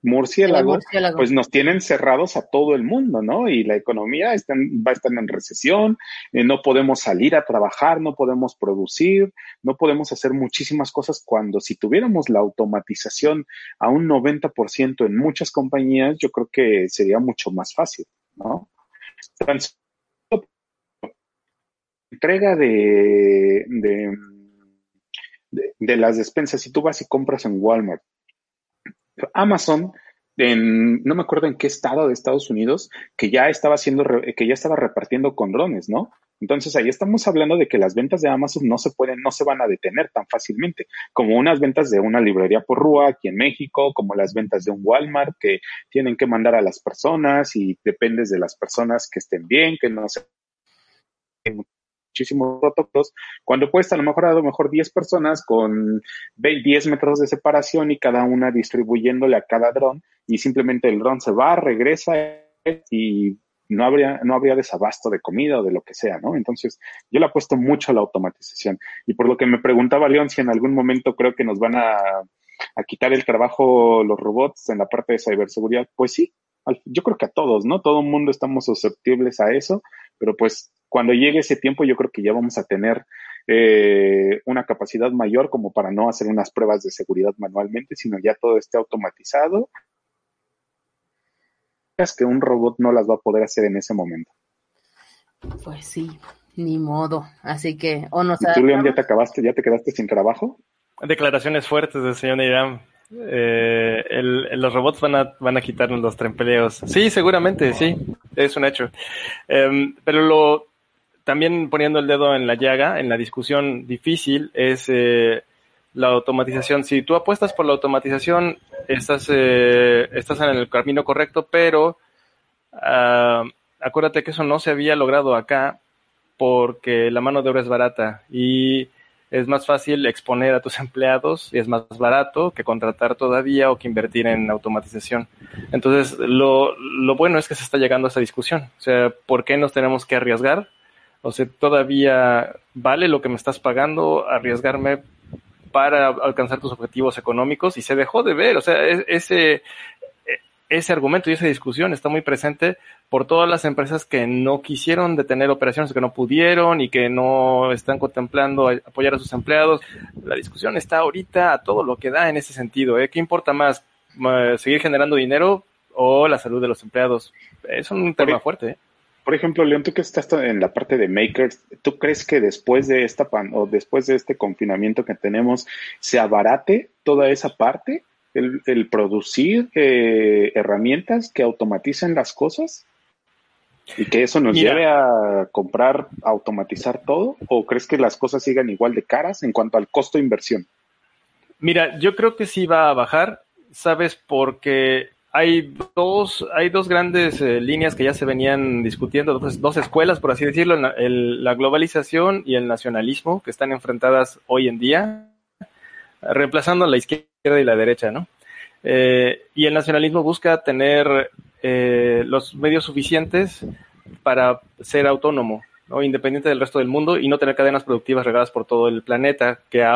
murciélago, pues nos tienen cerrados a todo el mundo, ¿no? Y la economía está va a estar en recesión, eh, no podemos salir a trabajar, no podemos producir, no podemos hacer muchísimas cosas cuando si tuviéramos la automatización a un 90% en muchas compañías, yo creo que sería mucho más fácil, ¿no? entrega de, de, de las despensas, si tú vas y compras en Walmart, Amazon, en, no me acuerdo en qué estado de Estados Unidos, que ya estaba haciendo, que ya estaba repartiendo con drones, ¿no? Entonces ahí estamos hablando de que las ventas de Amazon no se pueden, no se van a detener tan fácilmente, como unas ventas de una librería por rúa aquí en México, como las ventas de un Walmart que tienen que mandar a las personas y dependes de las personas que estén bien, que no se muchísimos protocolos, cuando puedes a lo mejor a lo mejor 10 personas con 10 metros de separación y cada una distribuyéndole a cada dron y simplemente el dron se va, regresa y no habría, no habría desabasto de comida o de lo que sea, ¿no? Entonces, yo le apuesto mucho a la automatización. Y por lo que me preguntaba León, si en algún momento creo que nos van a, a quitar el trabajo los robots en la parte de ciberseguridad, pues sí, yo creo que a todos, ¿no? Todo el mundo estamos susceptibles a eso, pero pues cuando llegue ese tiempo yo creo que ya vamos a tener eh, una capacidad mayor como para no hacer unas pruebas de seguridad manualmente, sino ya todo esté automatizado. Es que un robot no las va a poder hacer en ese momento. Pues sí, ni modo. Así que, o no ¿Tú, León, ya te acabaste, ya te quedaste sin trabajo? Declaraciones fuertes del señor Irán. Eh, los robots van a, van a quitarnos los trempeleos. Sí, seguramente, sí, es un hecho. Em, pero lo, también poniendo el dedo en la llaga, en la discusión difícil, es eh, la automatización. Si tú apuestas por la automatización, estás, eh, estás en el camino correcto, pero uh, acuérdate que eso no se había logrado acá porque la mano de obra es barata y es más fácil exponer a tus empleados y es más barato que contratar todavía o que invertir en automatización. Entonces, lo, lo bueno es que se está llegando a esa discusión. O sea, ¿por qué nos tenemos que arriesgar? O sea, todavía vale lo que me estás pagando arriesgarme para alcanzar tus objetivos económicos y se dejó de ver. O sea, e-, ese, ese argumento y esa discusión está muy presente por todas las empresas que no quisieron detener operaciones, que no pudieron y que no están contemplando apoyar a sus empleados. La discusión está ahorita a todo lo que da en ese sentido. ¿eh? ¿Qué importa más? ¿Seguir generando dinero o la salud de los empleados? Es un tema fuerte. ¿eh? Por ejemplo, León, tú que estás en la parte de makers, ¿tú crees que después de esta pan o después de este confinamiento que tenemos se abarate toda esa parte? El, el producir eh, herramientas que automaticen las cosas y que eso nos Mira. lleve a comprar, a automatizar todo, o crees que las cosas sigan igual de caras en cuanto al costo de inversión? Mira, yo creo que sí va a bajar, ¿sabes? Porque hay dos, hay dos grandes eh, líneas que ya se venían discutiendo, dos, dos escuelas, por así decirlo, el- la globalización y el nacionalismo, que están enfrentadas hoy en día, reemplazando a la izquierda y la derecha, ¿no? Eh, y el nacionalismo busca tener eh, los medios suficientes para ser autónomo, ¿no? independiente del resto del mundo y no tener cadenas productivas regadas por todo el planeta, que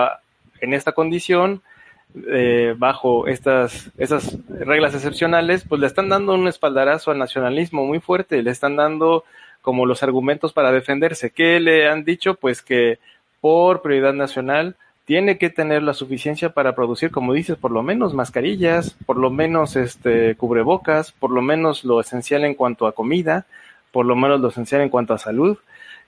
en esta condición, eh, bajo estas, estas reglas excepcionales, pues le están dando un espaldarazo al nacionalismo muy fuerte, le están dando como los argumentos para defenderse. ¿Qué le han dicho? Pues que por prioridad nacional tiene que tener la suficiencia para producir, como dices, por lo menos mascarillas, por lo menos este cubrebocas, por lo menos lo esencial en cuanto a comida, por lo menos lo esencial en cuanto a salud.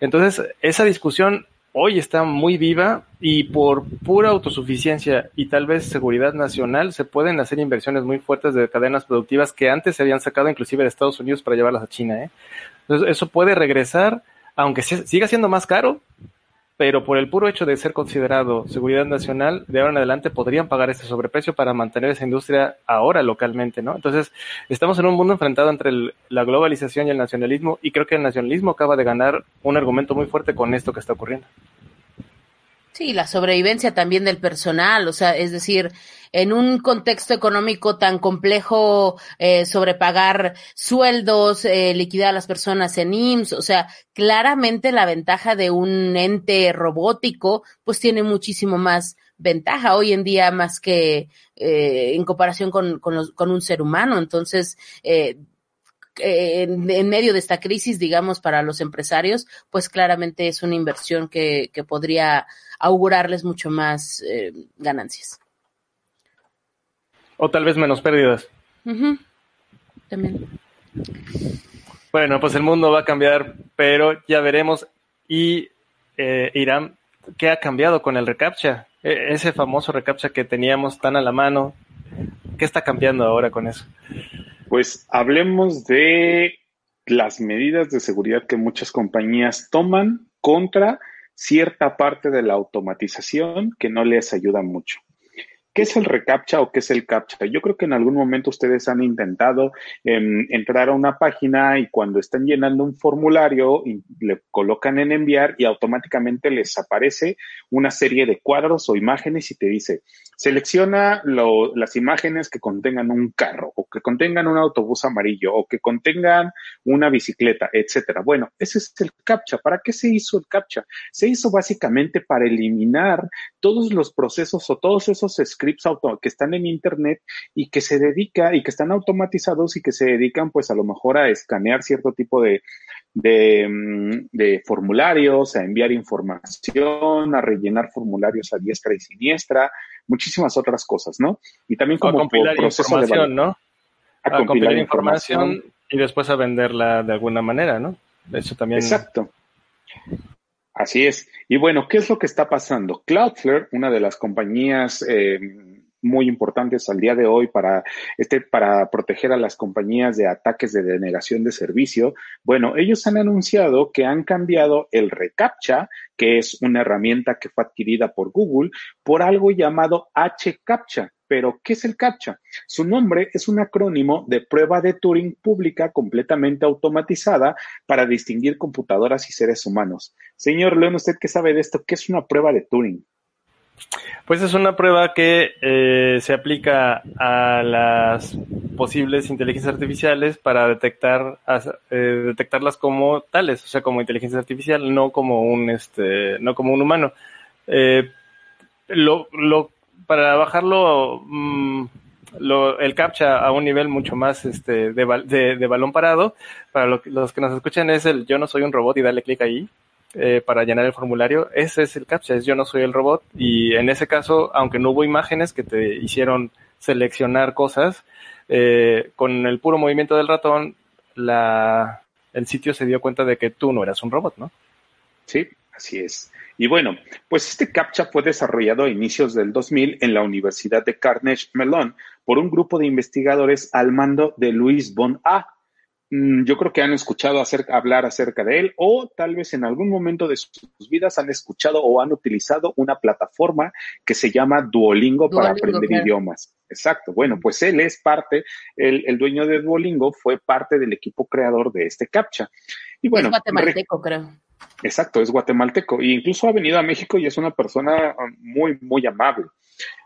Entonces, esa discusión hoy está muy viva y por pura autosuficiencia y tal vez seguridad nacional se pueden hacer inversiones muy fuertes de cadenas productivas que antes se habían sacado inclusive de Estados Unidos para llevarlas a China. ¿eh? Entonces, eso puede regresar, aunque siga siendo más caro, pero por el puro hecho de ser considerado seguridad nacional, de ahora en adelante podrían pagar ese sobreprecio para mantener esa industria ahora localmente, ¿no? Entonces, estamos en un mundo enfrentado entre la globalización y el nacionalismo, y creo que el nacionalismo acaba de ganar un argumento muy fuerte con esto que está ocurriendo. Sí, la sobrevivencia también del personal, o sea, es decir, en un contexto económico tan complejo, eh, sobrepagar sueldos, eh, liquidar a las personas en IMSS, o sea, claramente la ventaja de un ente robótico, pues tiene muchísimo más ventaja hoy en día más que eh, en comparación con, con, los- con un ser humano. Entonces, eh, en, en medio de esta crisis, digamos, para los empresarios, pues claramente es una inversión que, que podría augurarles mucho más eh, ganancias. O tal vez menos pérdidas. También. Bueno, pues el mundo va a cambiar, pero ya veremos. Y eh, Irán, ¿qué ha cambiado con el reCAPTCHA? E- ese famoso reCAPTCHA que teníamos tan a la mano, ¿qué está cambiando ahora con eso? Pues hablemos de las medidas de seguridad que muchas compañías toman contra cierta parte de la automatización que no les ayuda mucho. ¿Qué es el reCAPTCHA o qué es el CAPTCHA? Yo creo que en algún momento ustedes han intentado em, entrar a una página y cuando están llenando un formulario y le colocan en enviar y automáticamente les aparece una serie de cuadros o imágenes y te dice, selecciona lo- las imágenes que contengan un carro o que contengan un autobús amarillo o que contengan una bicicleta, etcétera. Bueno, ese es el CAPTCHA. ¿Para qué se hizo el CAPTCHA? Se hizo básicamente para eliminar todos los procesos o todos esos scripts auto que están en internet y que se dedica y que están automatizados y que se dedican pues a lo mejor a escanear cierto tipo de, de, mm, de formularios, a enviar información, a rellenar formularios a diestra y siniestra, muchísimas otras cosas, ¿no? Y también a como compilar proceso de información, val- ¿no? a A compilar información y después a venderla de alguna manera, ¿no? Eso también. Exacto. Así es. Y bueno, ¿qué es lo que está pasando? Cloudflare, una de las compañías eh, muy importantes al día de hoy para, este, para proteger a las compañías de ataques de denegación de servicio, bueno, ellos han anunciado que han cambiado el reCAPTCHA, que es una herramienta que fue adquirida por Google, por algo llamado HCAPTCHA. Pero, ¿qué es el CAPTCHA? Su nombre es un acrónimo de prueba de Turing pública completamente automatizada para distinguir computadoras y seres humanos. Señor León, ¿usted qué sabe de esto? ¿Qué es una prueba de Turing? Pues es una prueba que eh, se aplica a las posibles inteligencias artificiales para detectar eh, detectarlas como tales, o sea, como inteligencia artificial, no como un este, no como un humano. Eh, lo, para bajarlo mm, el captcha a un nivel mucho más este, de, bal- de, de balón parado, para los que nos escuchan es el yo no soy un robot y dale clic ahí eh, para llenar el formulario. Ese es el captcha, es yo no soy el robot. Y en ese caso, aunque no hubo imágenes que te hicieron seleccionar cosas, eh, con el puro movimiento del ratón, la, el sitio se dio cuenta de que tú no eras un robot, ¿no? Sí, así es. Y bueno, pues este CAPTCHA fue desarrollado a inicios del 2000 en la Universidad de Carnegie Mellon por un grupo de investigadores al mando de Luis Von A. Mm, yo creo que han escuchado hablar acerca de él o tal vez en algún momento de sus vidas han escuchado o han utilizado una plataforma que se llama Duolingo, para aprender idiomas. Exacto. Bueno, pues él es parte, el, el, dueño de Duolingo fue parte del equipo creador de este CAPTCHA. Y bueno, es guatemalteco, creo. Exacto, es guatemalteco. E incluso ha venido a México y es una persona muy, muy amable.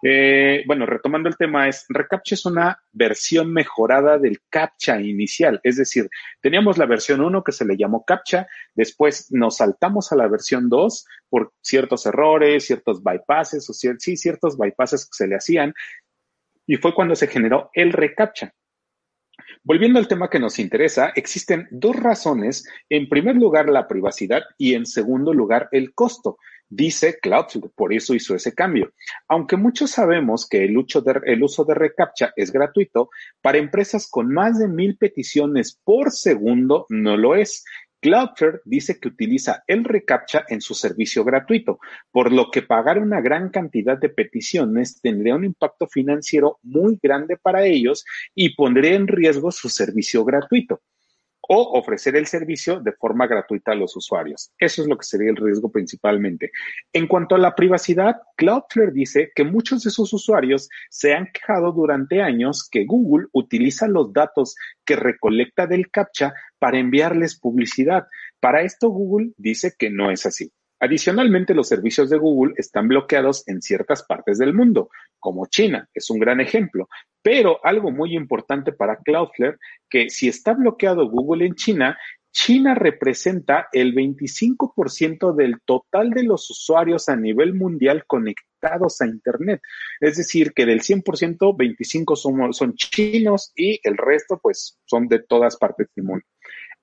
Eh, bueno, retomando el tema, es Recaptcha es una versión mejorada del CAPTCHA inicial. Es decir, teníamos la versión 1 que se le llamó CAPTCHA, después nos saltamos a la versión 2 por ciertos errores, ciertos bypasses, o sí, ciertos bypasses que se le hacían, y fue cuando se generó el ReCAPTCHA. Volviendo al tema que nos interesa, existen dos razones. En primer lugar, la privacidad y en segundo lugar, el costo. Dice Cloudflare, por eso hizo ese cambio. Aunque muchos sabemos que el uso, de, reCAPTCHA es gratuito, para empresas con más de mil peticiones por segundo no lo es. Cloudflare dice que utiliza el reCAPTCHA en su servicio gratuito, por lo que pagar una gran cantidad de peticiones tendría un impacto financiero muy grande para ellos y pondría en riesgo su servicio gratuito o ofrecer el servicio de forma gratuita a los usuarios. Eso es lo que sería el riesgo principalmente. En cuanto a la privacidad, Cloudflare dice que muchos de sus usuarios se han quejado durante años que Google utiliza los datos que recolecta del CAPTCHA para enviarles publicidad. Para esto Google dice que no es así. Adicionalmente, los servicios de Google están bloqueados en ciertas partes del mundo, como China, es un gran ejemplo. Pero algo muy importante para Cloudflare, que si está bloqueado Google en China, China representa el 25% del total de los usuarios a nivel mundial conectados a Internet. Es decir, que del 100%, 25 son, son chinos y el resto, pues, son de todas partes del mundo.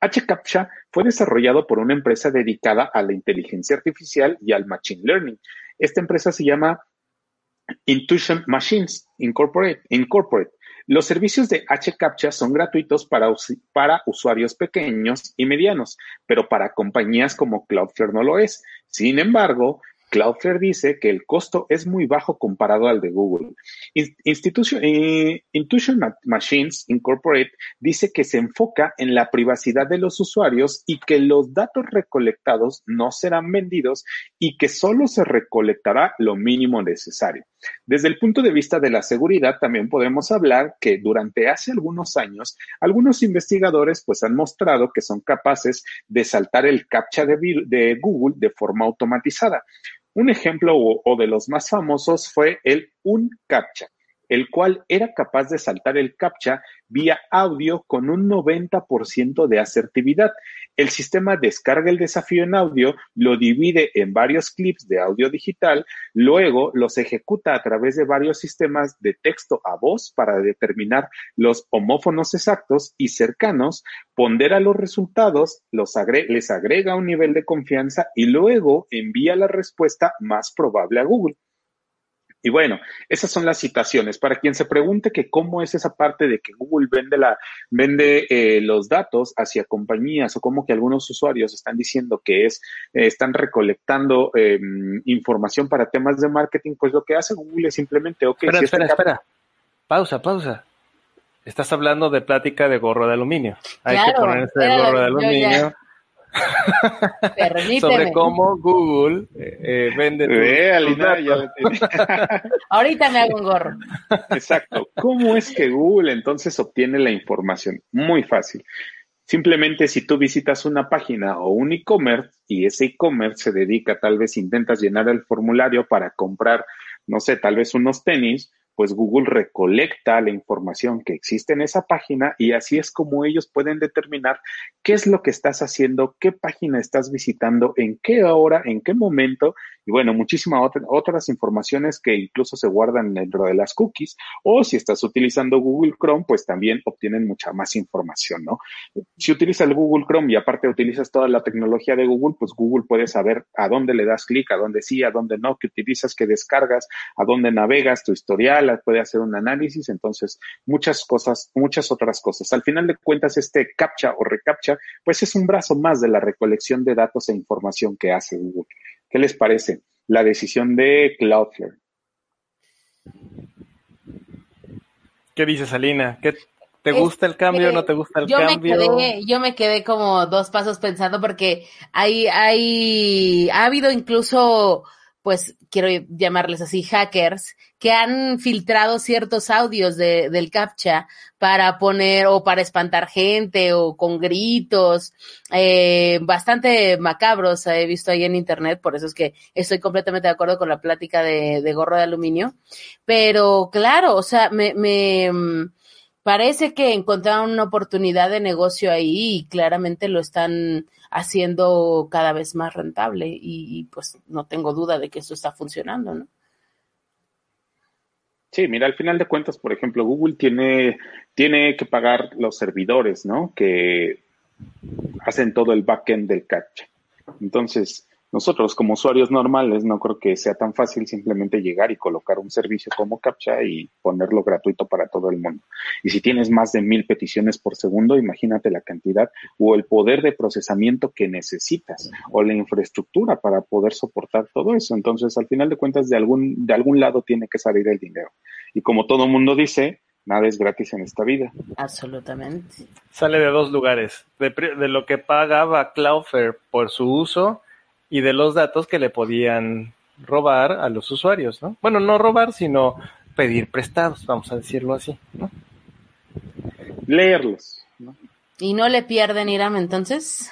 HCAPTCHA fue desarrollado por una empresa dedicada a la inteligencia artificial y al machine learning. Esta empresa se llama Intuition Machines Incorporate. Incorporate. Los servicios de HCAPTCHA son gratuitos para, para usuarios pequeños y medianos, pero para compañías como Cloudflare no lo es. Sin embargo, Cloudflare dice que el costo es muy bajo comparado al de Google. Institution, eh, Intuition Machines Incorporate dice que se enfoca en la privacidad de los usuarios y que los datos recolectados no serán vendidos y que solo se recolectará lo mínimo necesario. Desde el punto de vista de la seguridad, también podemos hablar que durante hace algunos años, algunos investigadores pues han mostrado que son capaces de saltar el captcha de, de Google de forma automatizada. Un ejemplo o, de los más famosos fue el un captcha, el cual era capaz de saltar el captcha vía audio con un 90% de asertividad. El sistema descarga el desafío en audio, lo divide en varios clips de audio digital, luego los ejecuta a través de varios sistemas de texto a voz para determinar los homófonos exactos y cercanos, pondera los resultados, les agrega un nivel de confianza y luego envía la respuesta más probable a Google. Y bueno, esas son las citaciones. Para quien se pregunte que cómo es esa parte de que Google vende, la, vende eh, los datos hacia compañías o cómo que algunos usuarios están diciendo que es, eh, están recolectando em, información para temas de marketing, pues lo que hace Google es simplemente, ok. Espera, espera, espera. Pausa, pausa. Estás hablando de plática de gorro de aluminio. Hay que ponerse el gorro de aluminio. *laughs* sobre cómo Google eh, vende *laughs* Ahorita me hago un gorro. Exacto. ¿Cómo es que Google entonces obtiene la información? Muy fácil. Simplemente si tú visitas una página o un e-commerce y ese e-commerce se dedica, tal vez intentas llenar el formulario para comprar, no sé, tal vez unos tenis, pues Google recolecta la información que existe en esa página y así es como ellos pueden determinar qué es lo que estás haciendo, qué página estás visitando, en qué hora, en qué momento y bueno, muchísimas otras informaciones que incluso se guardan dentro de las cookies o si estás utilizando Google Chrome, pues también obtienen mucha más información, ¿no? Si utilizas el Google Chrome y aparte utilizas toda la tecnología de Google, pues Google puede saber a dónde le das clic, a dónde sí, a dónde no, qué utilizas, qué descargas, a dónde navegas, tu historial, puede hacer un análisis, entonces muchas cosas, muchas otras cosas. Al final de cuentas, este captcha o recaptcha, pues es un brazo más de la recolección de datos e información que hace Google. ¿Qué les parece? La decisión de Cloudflare. ¿Qué dices, Alina? ¿Qué, ¿Te gusta el cambio o no te gusta el yo cambio? Me quedé, yo me quedé como dos pasos pensando porque hay, hay, ha habido incluso, pues quiero llamarles así, hackers, que han filtrado ciertos audios de, del CAPTCHA para poner o para espantar gente o con gritos, eh, bastante macabros he visto ahí en internet, por eso es que estoy completamente de acuerdo con la plática de, de gorro de aluminio. Pero claro, o sea, me, me, parece que encontraron una oportunidad de negocio ahí y claramente lo están haciendo cada vez más rentable y, pues no tengo duda de que eso está funcionando, ¿no? Sí, mira, al final de cuentas, por ejemplo, Google tiene, tiene que pagar los servidores, ¿no? Que hacen todo el backend del captcha. Entonces, nosotros como usuarios normales no creo que sea tan fácil simplemente llegar y colocar un servicio como CAPTCHA y ponerlo gratuito para todo el mundo. Y si tienes más de mil peticiones por segundo, imagínate la cantidad o el poder de procesamiento que necesitas o la infraestructura para poder soportar todo eso. Entonces, al final de cuentas, de algún, de algún lado tiene que salir el dinero. Y como todo mundo dice, nada es gratis en esta vida. Absolutamente. Sale de dos lugares, de, de lo que pagaba Cloudflare por su uso y de los datos que le podían robar a los usuarios, ¿no? Bueno, no robar, sino pedir prestados, vamos a decirlo así, ¿no? Leerlos, ¿no? ¿Y no le pierden Iram entonces?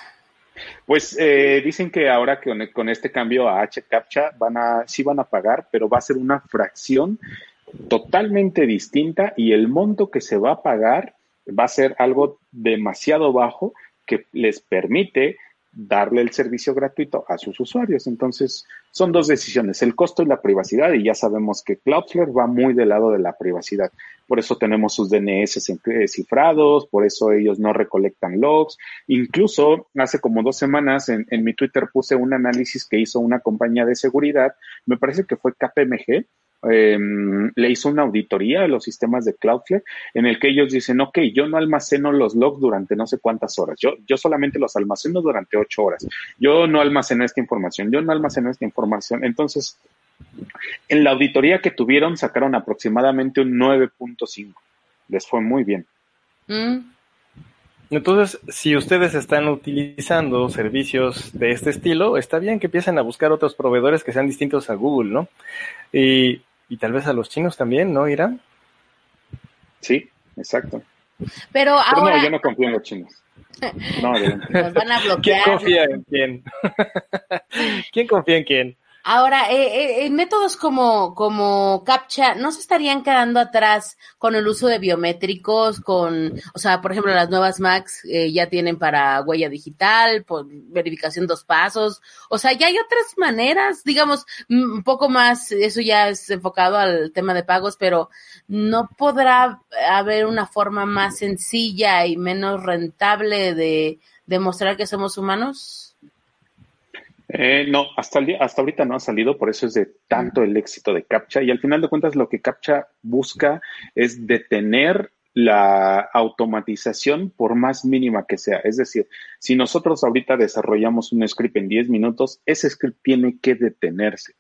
Pues eh, dicen que ahora con, con este cambio a HCAPTCHA van a, sí van a pagar, pero va a ser una fracción totalmente distinta y el monto que se va a pagar va a ser algo demasiado bajo que les permite darle el servicio gratuito a sus usuarios. Entonces, son dos decisiones, el costo y la privacidad, y ya sabemos que Cloudflare va muy del lado de la privacidad. Por eso tenemos sus DNS cifrados, por eso ellos no recolectan logs. Incluso hace como dos semanas en, en mi Twitter puse un análisis que hizo una compañía de seguridad, me parece que fue KPMG, eh, le hizo una auditoría a los sistemas de Cloudflare en el que ellos dicen, ok, yo no almaceno los logs durante no sé cuántas horas, yo, yo solamente los almaceno durante ocho horas, yo no almaceno esta información, yo no almaceno esta información. Entonces, en la auditoría que tuvieron sacaron aproximadamente un 9.5. Les fue muy bien. Mm. Entonces, si ustedes están utilizando servicios de este estilo, está bien que empiecen a buscar otros proveedores que sean distintos a Google, ¿no? Y, y tal vez a los chinos también, ¿no, Irán? Sí, exacto. Pero ahora... Pero no, yo no confío en los chinos. *laughs* No, adelante. Nos van a bloquear. *laughs* ¿Quién confía en quién? ¿Quién confía en quién? Ahora, eh, eh, métodos como, como CAPTCHA no se estarían quedando atrás con el uso de biométricos, con, o sea, por ejemplo, las nuevas Macs eh, ya tienen para huella digital, por verificación dos pasos, o sea, ya hay otras maneras, digamos, un poco más, eso ya es enfocado al tema de pagos, pero no podrá haber una forma más sencilla y menos rentable de demostrar que somos humanos. Eh, no, hasta, el hasta ahorita no ha salido, por eso es de tanto el éxito de CAPTCHA. Y al final de cuentas, lo que CAPTCHA busca es detener la automatización por más mínima que sea. Es decir, si nosotros ahorita desarrollamos un script en 10 minutos, ese script tiene que detenerse.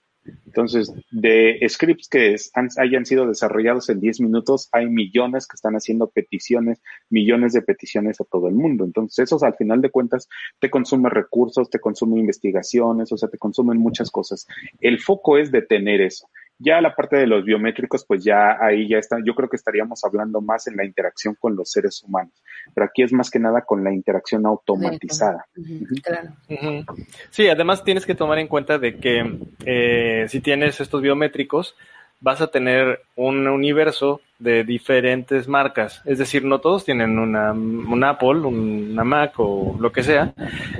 Entonces, de scripts que han, hayan sido desarrollados en 10 minutos, hay millones que están haciendo peticiones, millones de peticiones a todo el mundo. Entonces, eso al final de cuentas te consume recursos, te consume investigaciones, o sea, te consumen muchas cosas. El foco es detener eso. Ya la parte de los biométricos, pues ya ahí ya está, yo creo que estaríamos hablando más en la interacción con los seres humanos, pero aquí es más que nada con la interacción automatizada. Claro. Sí, además tienes que tomar en cuenta de que eh, si tienes estos biométricos, vas a tener un universo de diferentes marcas. Es decir, no todos tienen una, un Apple, una Mac o lo que sea.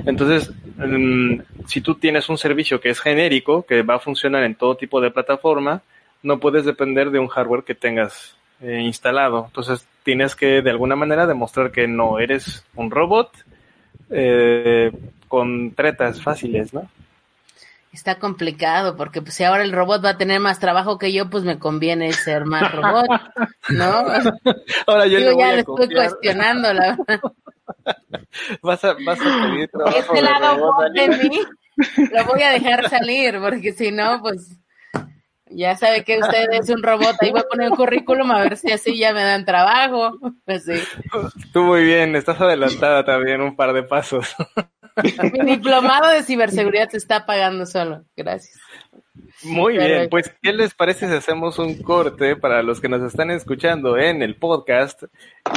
Entonces, um, si tú tienes un servicio que es genérico, que va a funcionar en todo tipo de plataforma, no puedes depender de un hardware que tengas eh, instalado. Entonces, tienes que de alguna manera demostrar que no eres un robot eh, con tretas fáciles, ¿no? Está complicado porque pues si ahora el robot va a tener más trabajo que yo, pues me conviene ser más robot, ¿no? *laughs* Ahora yo Digo, le ya lo estoy cuestionando, la verdad. *laughs* Vas a, vas a pedir trabajo Este lado robot, bot de mí lo voy a dejar salir porque si no, pues ya sabe que usted es un robot. Ahí voy a poner un currículum a ver si así ya me dan trabajo. Pues sí. Tú muy bien, estás adelantada también un par de pasos. Mi diplomado de ciberseguridad se está pagando solo. Gracias. Muy bien, pues ¿qué les parece si hacemos un corte para los que nos están escuchando en el podcast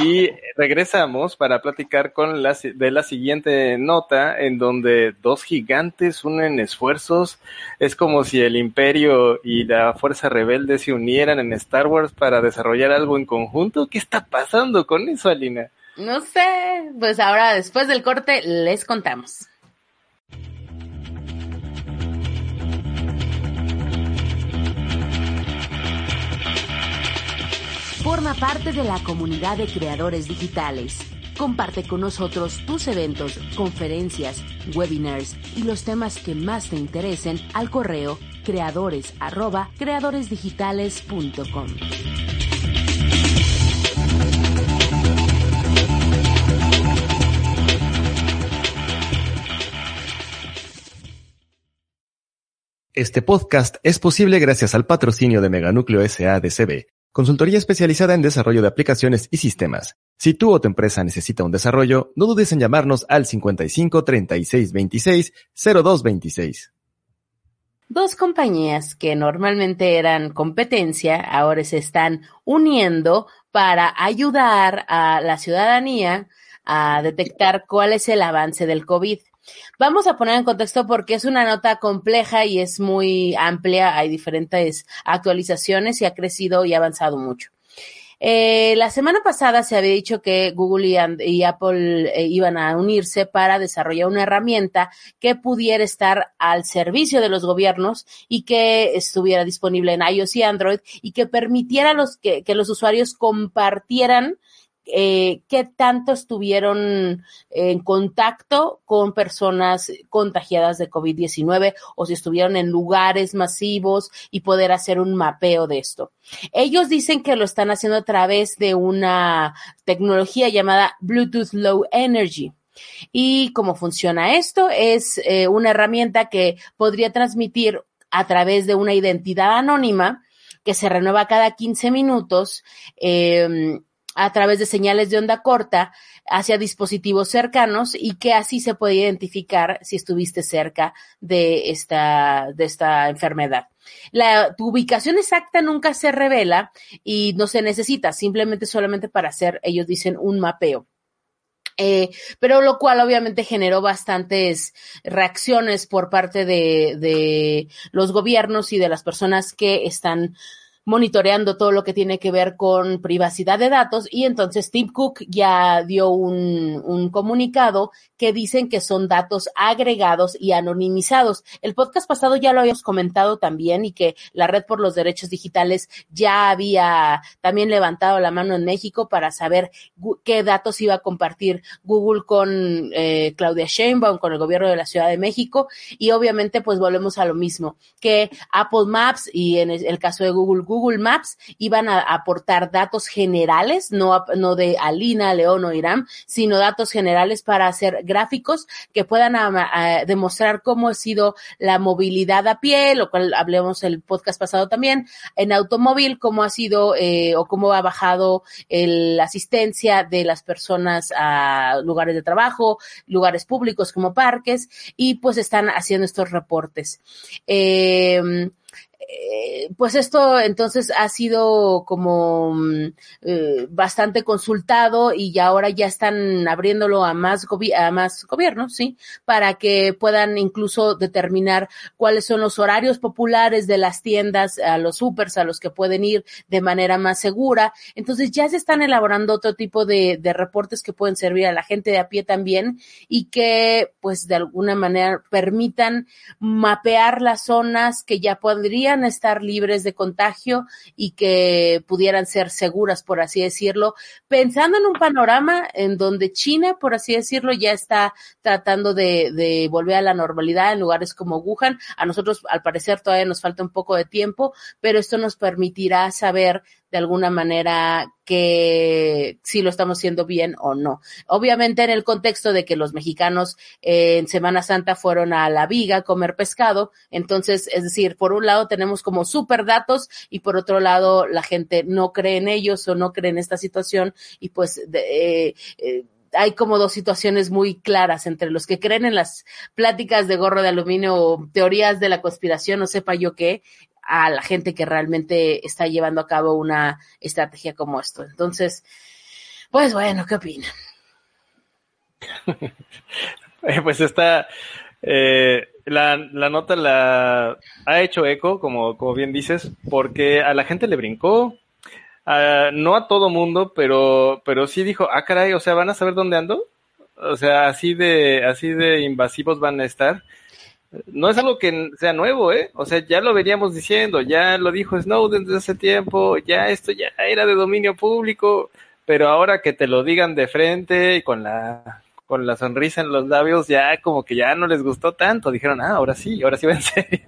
y regresamos para platicar con la, de la siguiente nota en donde dos gigantes unen esfuerzos? Es como si el imperio y la fuerza rebelde se unieran en Star Wars para desarrollar algo en conjunto. ¿Qué está pasando con eso, Alina? No sé, pues ahora después del corte les contamos. Forma parte de la comunidad de creadores digitales. Comparte con nosotros tus eventos, conferencias, webinars y los temas que más te interesen al correo creadores creadoresdigitales.com. Este podcast es posible gracias al patrocinio de Meganúcleo S.A.D.C.B., consultoría especializada en desarrollo de aplicaciones y sistemas. Si tú o tu empresa necesita un desarrollo, no dudes en llamarnos al 55 36 26 02 26. Dos compañías que normalmente eran competencia ahora se están uniendo para ayudar a la ciudadanía a detectar cuál es el avance del COVID. Vamos a poner en contexto porque es una nota compleja y es muy amplia, hay diferentes actualizaciones y ha crecido y ha avanzado mucho. Eh, la semana pasada se había dicho que Google y, Apple eh, iban a unirse para desarrollar una herramienta que pudiera estar al servicio de los gobiernos y que estuviera disponible en iOS y Android y que permitiera los que los usuarios compartieran eh, qué tanto estuvieron en contacto con personas contagiadas de COVID-19 o si estuvieron en lugares masivos y poder hacer un mapeo de esto. Ellos dicen que lo están haciendo a través de una tecnología llamada Bluetooth Low Energy. Y cómo funciona esto es eh, una herramienta que podría transmitir a través de una identidad anónima que se renueva cada 15 minutos eh, a través de señales de onda corta hacia dispositivos cercanos y que así se puede identificar si estuviste cerca de esta, de esta enfermedad. La, tu ubicación exacta nunca se revela y no se necesita, simplemente solamente para hacer, ellos dicen, un mapeo. Eh, pero lo cual obviamente generó bastantes reacciones por parte de, de los gobiernos y de las personas que están monitoreando todo lo que tiene que ver con privacidad de datos y entonces Tim Cook ya dio un, un, comunicado que dicen que son datos agregados y anonimizados. El podcast pasado ya lo habíamos comentado también y que la Red por los Derechos Digitales ya había también levantado la mano en México para saber qué datos iba a compartir Google con eh, Claudia Sheinbaum, con el gobierno de la Ciudad de México y obviamente pues volvemos a lo mismo, que Apple Maps y en el caso de Google Google Maps iban a aportar datos generales, no, no de Alina, León o Irán, sino datos generales para hacer gráficos que puedan a, a demostrar cómo ha sido la movilidad a pie, lo cual hablemos el podcast pasado también, en automóvil, cómo ha sido eh, o cómo ha bajado el, la asistencia de las personas a lugares de trabajo, lugares públicos como parques, y pues están haciendo estos reportes. Eh, pues esto entonces ha sido como eh, bastante consultado y ahora ya están abriéndolo a más, a más gobiernos, sí, para que puedan incluso determinar cuáles son los horarios populares de las tiendas, a los supers a los que pueden ir de manera más segura. Entonces ya se están elaborando otro tipo de, de reportes que pueden servir a la gente de a pie también y que pues de alguna manera permitan mapear las zonas que ya podrían estar libres de contagio y que pudieran ser seguras, por así decirlo, pensando en un panorama en donde China, por así decirlo, ya está tratando de, de volver a la normalidad en lugares como Wuhan. A nosotros, al parecer, todavía nos falta un poco de tiempo, pero esto nos permitirá saber de alguna manera que si lo estamos haciendo bien o no. Obviamente en el contexto de que los mexicanos eh, en Semana Santa fueron a la viga a comer pescado, entonces, es decir, por un lado tenemos como super datos y por otro lado la gente no cree en ellos o no cree en esta situación y pues eh, eh, hay como dos situaciones muy claras entre los que creen en las pláticas de gorro de aluminio o teorías de la conspiración, no sepa yo qué, a la gente que realmente está llevando a cabo una estrategia como esto. Entonces, pues bueno, ¿qué opinan? *laughs* Pues está, eh, la, la, nota la ha hecho eco, como, como bien dices, porque a la gente le brincó, no a todo mundo, pero, pero sí dijo, ah, caray, o sea, ¿van a saber dónde ando? O sea, así de, así de invasivos van a estar no es algo que sea nuevo, ¿eh? O sea, ya lo veníamos diciendo, ya lo dijo Snowden desde hace tiempo, ya esto ya era de dominio público, pero ahora que te lo digan de frente y con la con la sonrisa en los labios, ya como que ya no les gustó tanto. Dijeron, ah, ahora sí, ahora sí va en serio.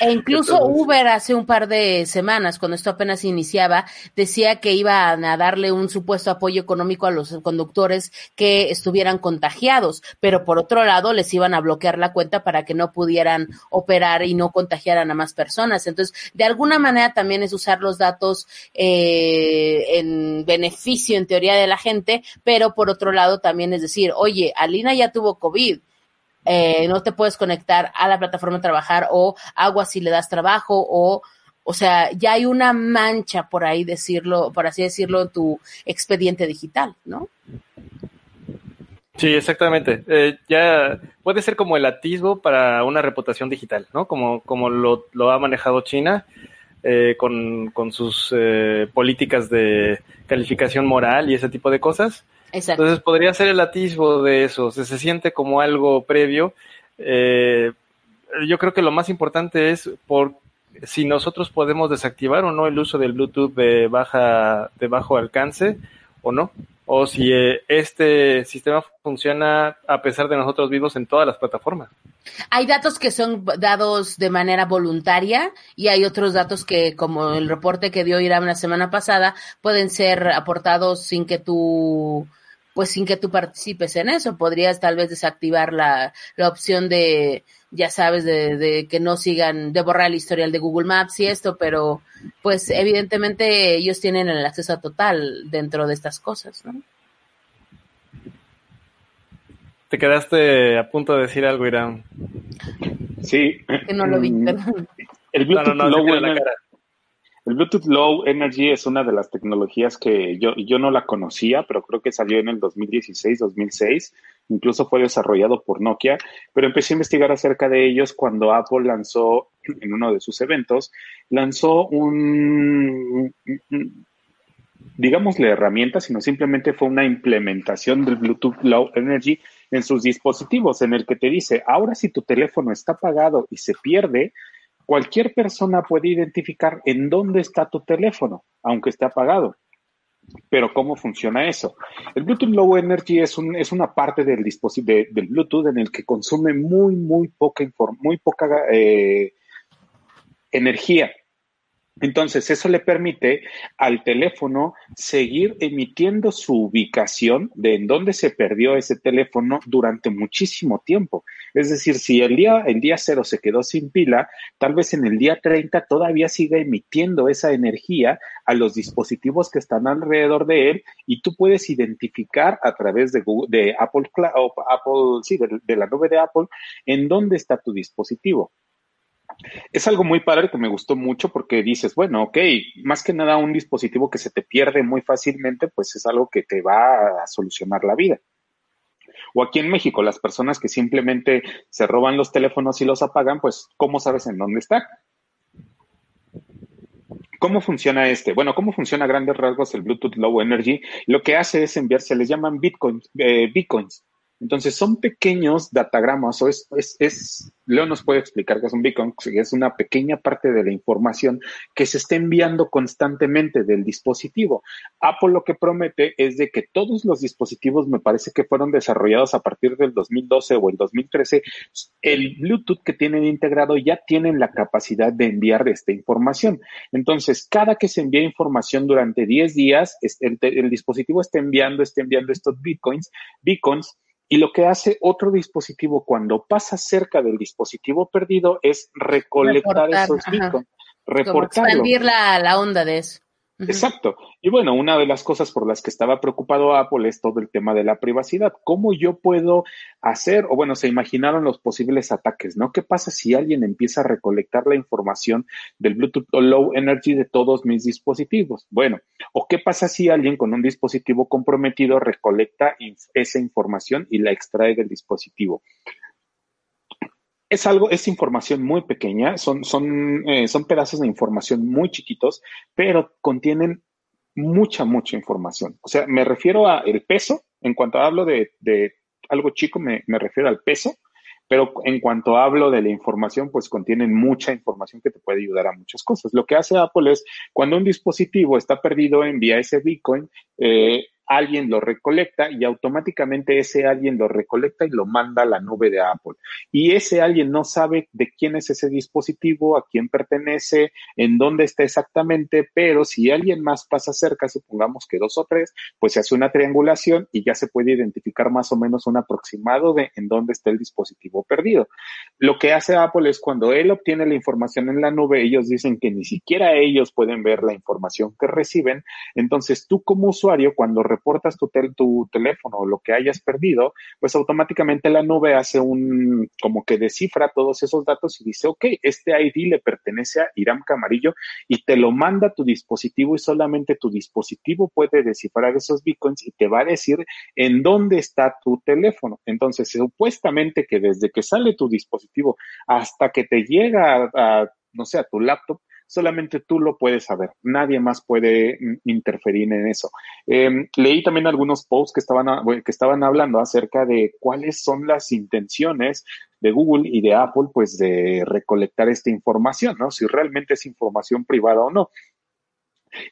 E incluso Uber hace un par de semanas, cuando esto apenas iniciaba, decía que iba a darle un supuesto apoyo económico a los conductores que estuvieran contagiados, pero por otro lado les iban a bloquear la cuenta para que no pudieran operar y no contagiaran a más personas. Entonces, de alguna manera también es usar los datos eh, en beneficio, en teoría, de la gente, pero por otro lado también es decir, oye, Alina ya tuvo COVID, eh, no te puedes conectar a la plataforma de trabajar o agua si le das trabajo o, o sea, ya hay una mancha por ahí decirlo, por así decirlo, en tu expediente digital, ¿no? Sí, exactamente. Eh, ya puede ser como el atisbo para una reputación digital, ¿no? Como, como lo, lo ha manejado China eh, con, con, sus políticas de calificación moral y ese tipo de cosas. Entonces podría ser el atisbo de eso, se, se siente como algo previo. Eh, yo creo que lo más importante es por si nosotros podemos desactivar o no el uso del Bluetooth de baja de bajo alcance o no o si eh, este sistema funciona a pesar de nosotros vivos en todas las plataformas. Hay datos que son dados de manera voluntaria y hay otros datos que, como el reporte que dio Irán la semana pasada, pueden ser aportados sin que tú pues sin que tú participes en eso. Podrías tal vez desactivar la, la opción de, ya sabes, de, de, que no sigan, de borrar el historial de Google Maps y esto, pero pues evidentemente ellos tienen el acceso total dentro de estas cosas, ¿no? Te quedaste a punto de decir algo, Irán. Sí. Que no lo vi, mm, perdón. El Bluetooth no, no, no, el Bluetooth Low Energy es una de las tecnologías que yo, yo no la conocía, pero creo que salió en el 2016, 2006. Incluso fue desarrollado por Nokia, pero empecé a investigar acerca de ellos cuando Apple lanzó *clears throat* en uno de sus eventos, lanzó un, digámosle herramienta, sino simplemente fue una implementación del Bluetooth Low Energy en sus dispositivos, en el que te dice, ahora si tu teléfono está apagado y se pierde, Cualquier persona puede identificar en dónde está tu teléfono, aunque esté apagado. Pero ¿cómo funciona eso? El Bluetooth Low Energy es, un, es una parte del dispositivo del Bluetooth en el que consume muy, muy poca, muy poca eh, energía. Entonces, eso le permite al teléfono seguir emitiendo su ubicación de en dónde se perdió ese teléfono durante muchísimo tiempo. Es decir, si el día, el día cero se quedó sin pila, tal vez en el día 30 todavía siga emitiendo esa energía a los dispositivos que están alrededor de él y tú puedes identificar a través de, de Apple, Apple sí, de la nube de Apple, en dónde está tu dispositivo es algo muy padre que me gustó mucho porque dices, bueno, ok, más que nada un dispositivo que se te pierde muy fácilmente, pues es algo que te va a solucionar la vida. O aquí en México, las personas que simplemente se roban los teléfonos y los apagan, pues, ¿cómo sabes en dónde está? ¿Cómo funciona este? Bueno, ¿cómo funciona a grandes rasgos el Bluetooth Low Energy? Lo que hace es enviar, se les llaman bitcoins, eh, bitcoins Entonces son pequeños datagramas, o es, es, es, Leo nos puede explicar qué es un beacon, es una pequeña parte de la información que se está enviando constantemente del dispositivo. Apple lo que promete es de que todos los dispositivos, me parece que fueron desarrollados a partir del 2012 o el 2013, el Bluetooth que tienen integrado ya tienen la capacidad de enviar esta información. Entonces, cada que se envía información durante 10 días, el, el dispositivo está enviando, está enviando estos bitcoins, beacons, y lo que hace otro dispositivo cuando pasa cerca del dispositivo perdido es recolectar esos beacons, reportarlo. expandir la, la onda de eso. Exacto. Y bueno, una de las cosas por las que estaba preocupado Apple es todo el tema de la privacidad. ¿Cómo yo puedo hacer, o bueno, se imaginaron los posibles ataques, ¿no? ¿Qué pasa si alguien empieza a recolectar la información del Bluetooth Low Energy de todos mis dispositivos? Bueno, ¿o qué pasa si alguien con un dispositivo comprometido recolecta esa información y la extrae del dispositivo? Es algo, es información muy pequeña, son, son, eh, son pedazos de información muy chiquitos, pero contienen mucha, mucha información. O sea, me refiero a el peso, en cuanto hablo de, de algo chico, me, me, refiero al peso, pero en cuanto hablo de la información, pues contienen mucha información que te puede ayudar a muchas cosas. Lo que hace Apple es, cuando un dispositivo está perdido, envía ese Bitcoin, eh, alguien lo recolecta y automáticamente ese alguien lo recolecta y lo manda a la nube de Apple. Y ese alguien no sabe de quién es ese dispositivo, a quién pertenece, en dónde está exactamente, pero si alguien más pasa cerca, supongamos que dos o tres, pues se hace una triangulación y ya se puede identificar más o menos un aproximado de en dónde está el dispositivo perdido. Lo que hace Apple es cuando él obtiene la información en la nube, ellos dicen que ni siquiera ellos pueden ver la información que reciben. Entonces tú como usuario, cuando reportas tu, tu teléfono o lo que hayas perdido, pues automáticamente la nube hace un, como que descifra todos esos datos y dice, ok, este ID le pertenece a Iram Camarillo y te lo manda a tu dispositivo y solamente tu dispositivo puede descifrar esos bitcoins y te va a decir en dónde está tu teléfono. Entonces, supuestamente que desde que sale tu dispositivo hasta que te llega a no sé, a tu laptop, solamente tú lo puedes saber, nadie más puede mm, interferir en eso. Eh, leí también algunos posts que estaban, que estaban hablando acerca de cuáles son las intenciones de Google y de Apple, pues de recolectar esta información, ¿no? Si realmente es información privada o no.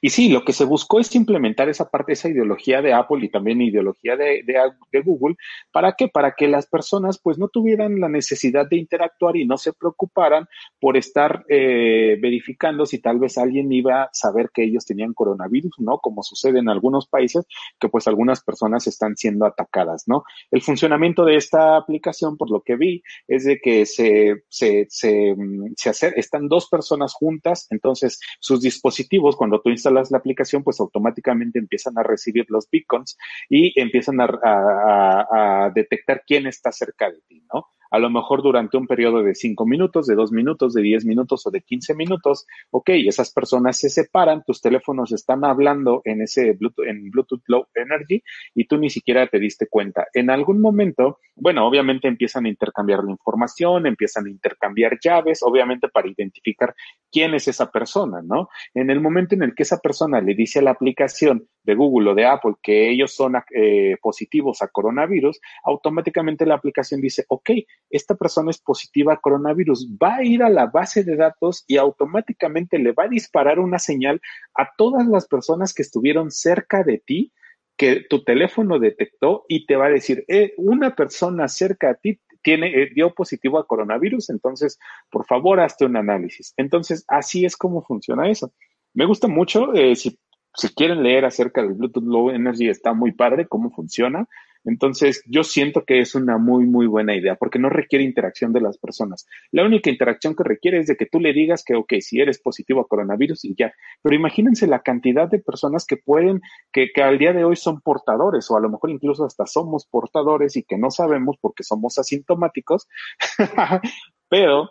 Y sí, lo que se buscó es implementar esa parte, esa ideología de Apple y también ideología de, de, de, Google. ¿Para qué? Para que las personas pues no tuvieran la necesidad de interactuar y no se preocuparan por estar eh, verificando si tal vez alguien iba a saber que ellos tenían coronavirus, ¿no? Como sucede en algunos países, que pues algunas personas están siendo atacadas, ¿no? El funcionamiento de esta aplicación, por lo que vi, es de que se, se, se, se hacer, están dos personas juntas, entonces sus dispositivos, cuando tú instalas la aplicación, pues automáticamente empiezan a recibir los beacons y empiezan a, a, a detectar quién está cerca de ti, ¿no? A lo mejor durante un periodo de 5 minutos, de 2 minutos, de 10 minutos o de 15 minutos, ok, esas personas se separan, tus teléfonos están hablando en ese Bluetooth, en Bluetooth Low Energy y tú ni siquiera te diste cuenta. En algún momento, bueno, obviamente empiezan a intercambiar la información, empiezan a intercambiar llaves, obviamente para identificar quién es esa persona, ¿no? En el momento en el que esa persona le dice a la aplicación de Google o de Apple que ellos son eh, positivos a coronavirus, automáticamente la aplicación dice, ok, esta persona es positiva a coronavirus, va a ir a la base de datos y automáticamente le va a disparar una señal a todas las personas que estuvieron cerca de ti que tu teléfono detectó y te va a decir, eh, una persona cerca de ti tiene, eh, dio positivo a coronavirus, entonces, por favor, hazte un análisis. Entonces, así es como funciona eso. Me gusta mucho, eh, si, si quieren leer acerca del Bluetooth Low Energy, está muy padre cómo funciona. Entonces, yo siento que es una muy, muy buena idea porque no requiere interacción de las personas. La única interacción que requiere es de que tú le digas que, ok, si eres positivo a coronavirus y ya. Pero imagínense la cantidad de personas que pueden, que, que al día de hoy son portadores o a lo mejor incluso hasta somos portadores y que no sabemos porque somos asintomáticos. *laughs* Pero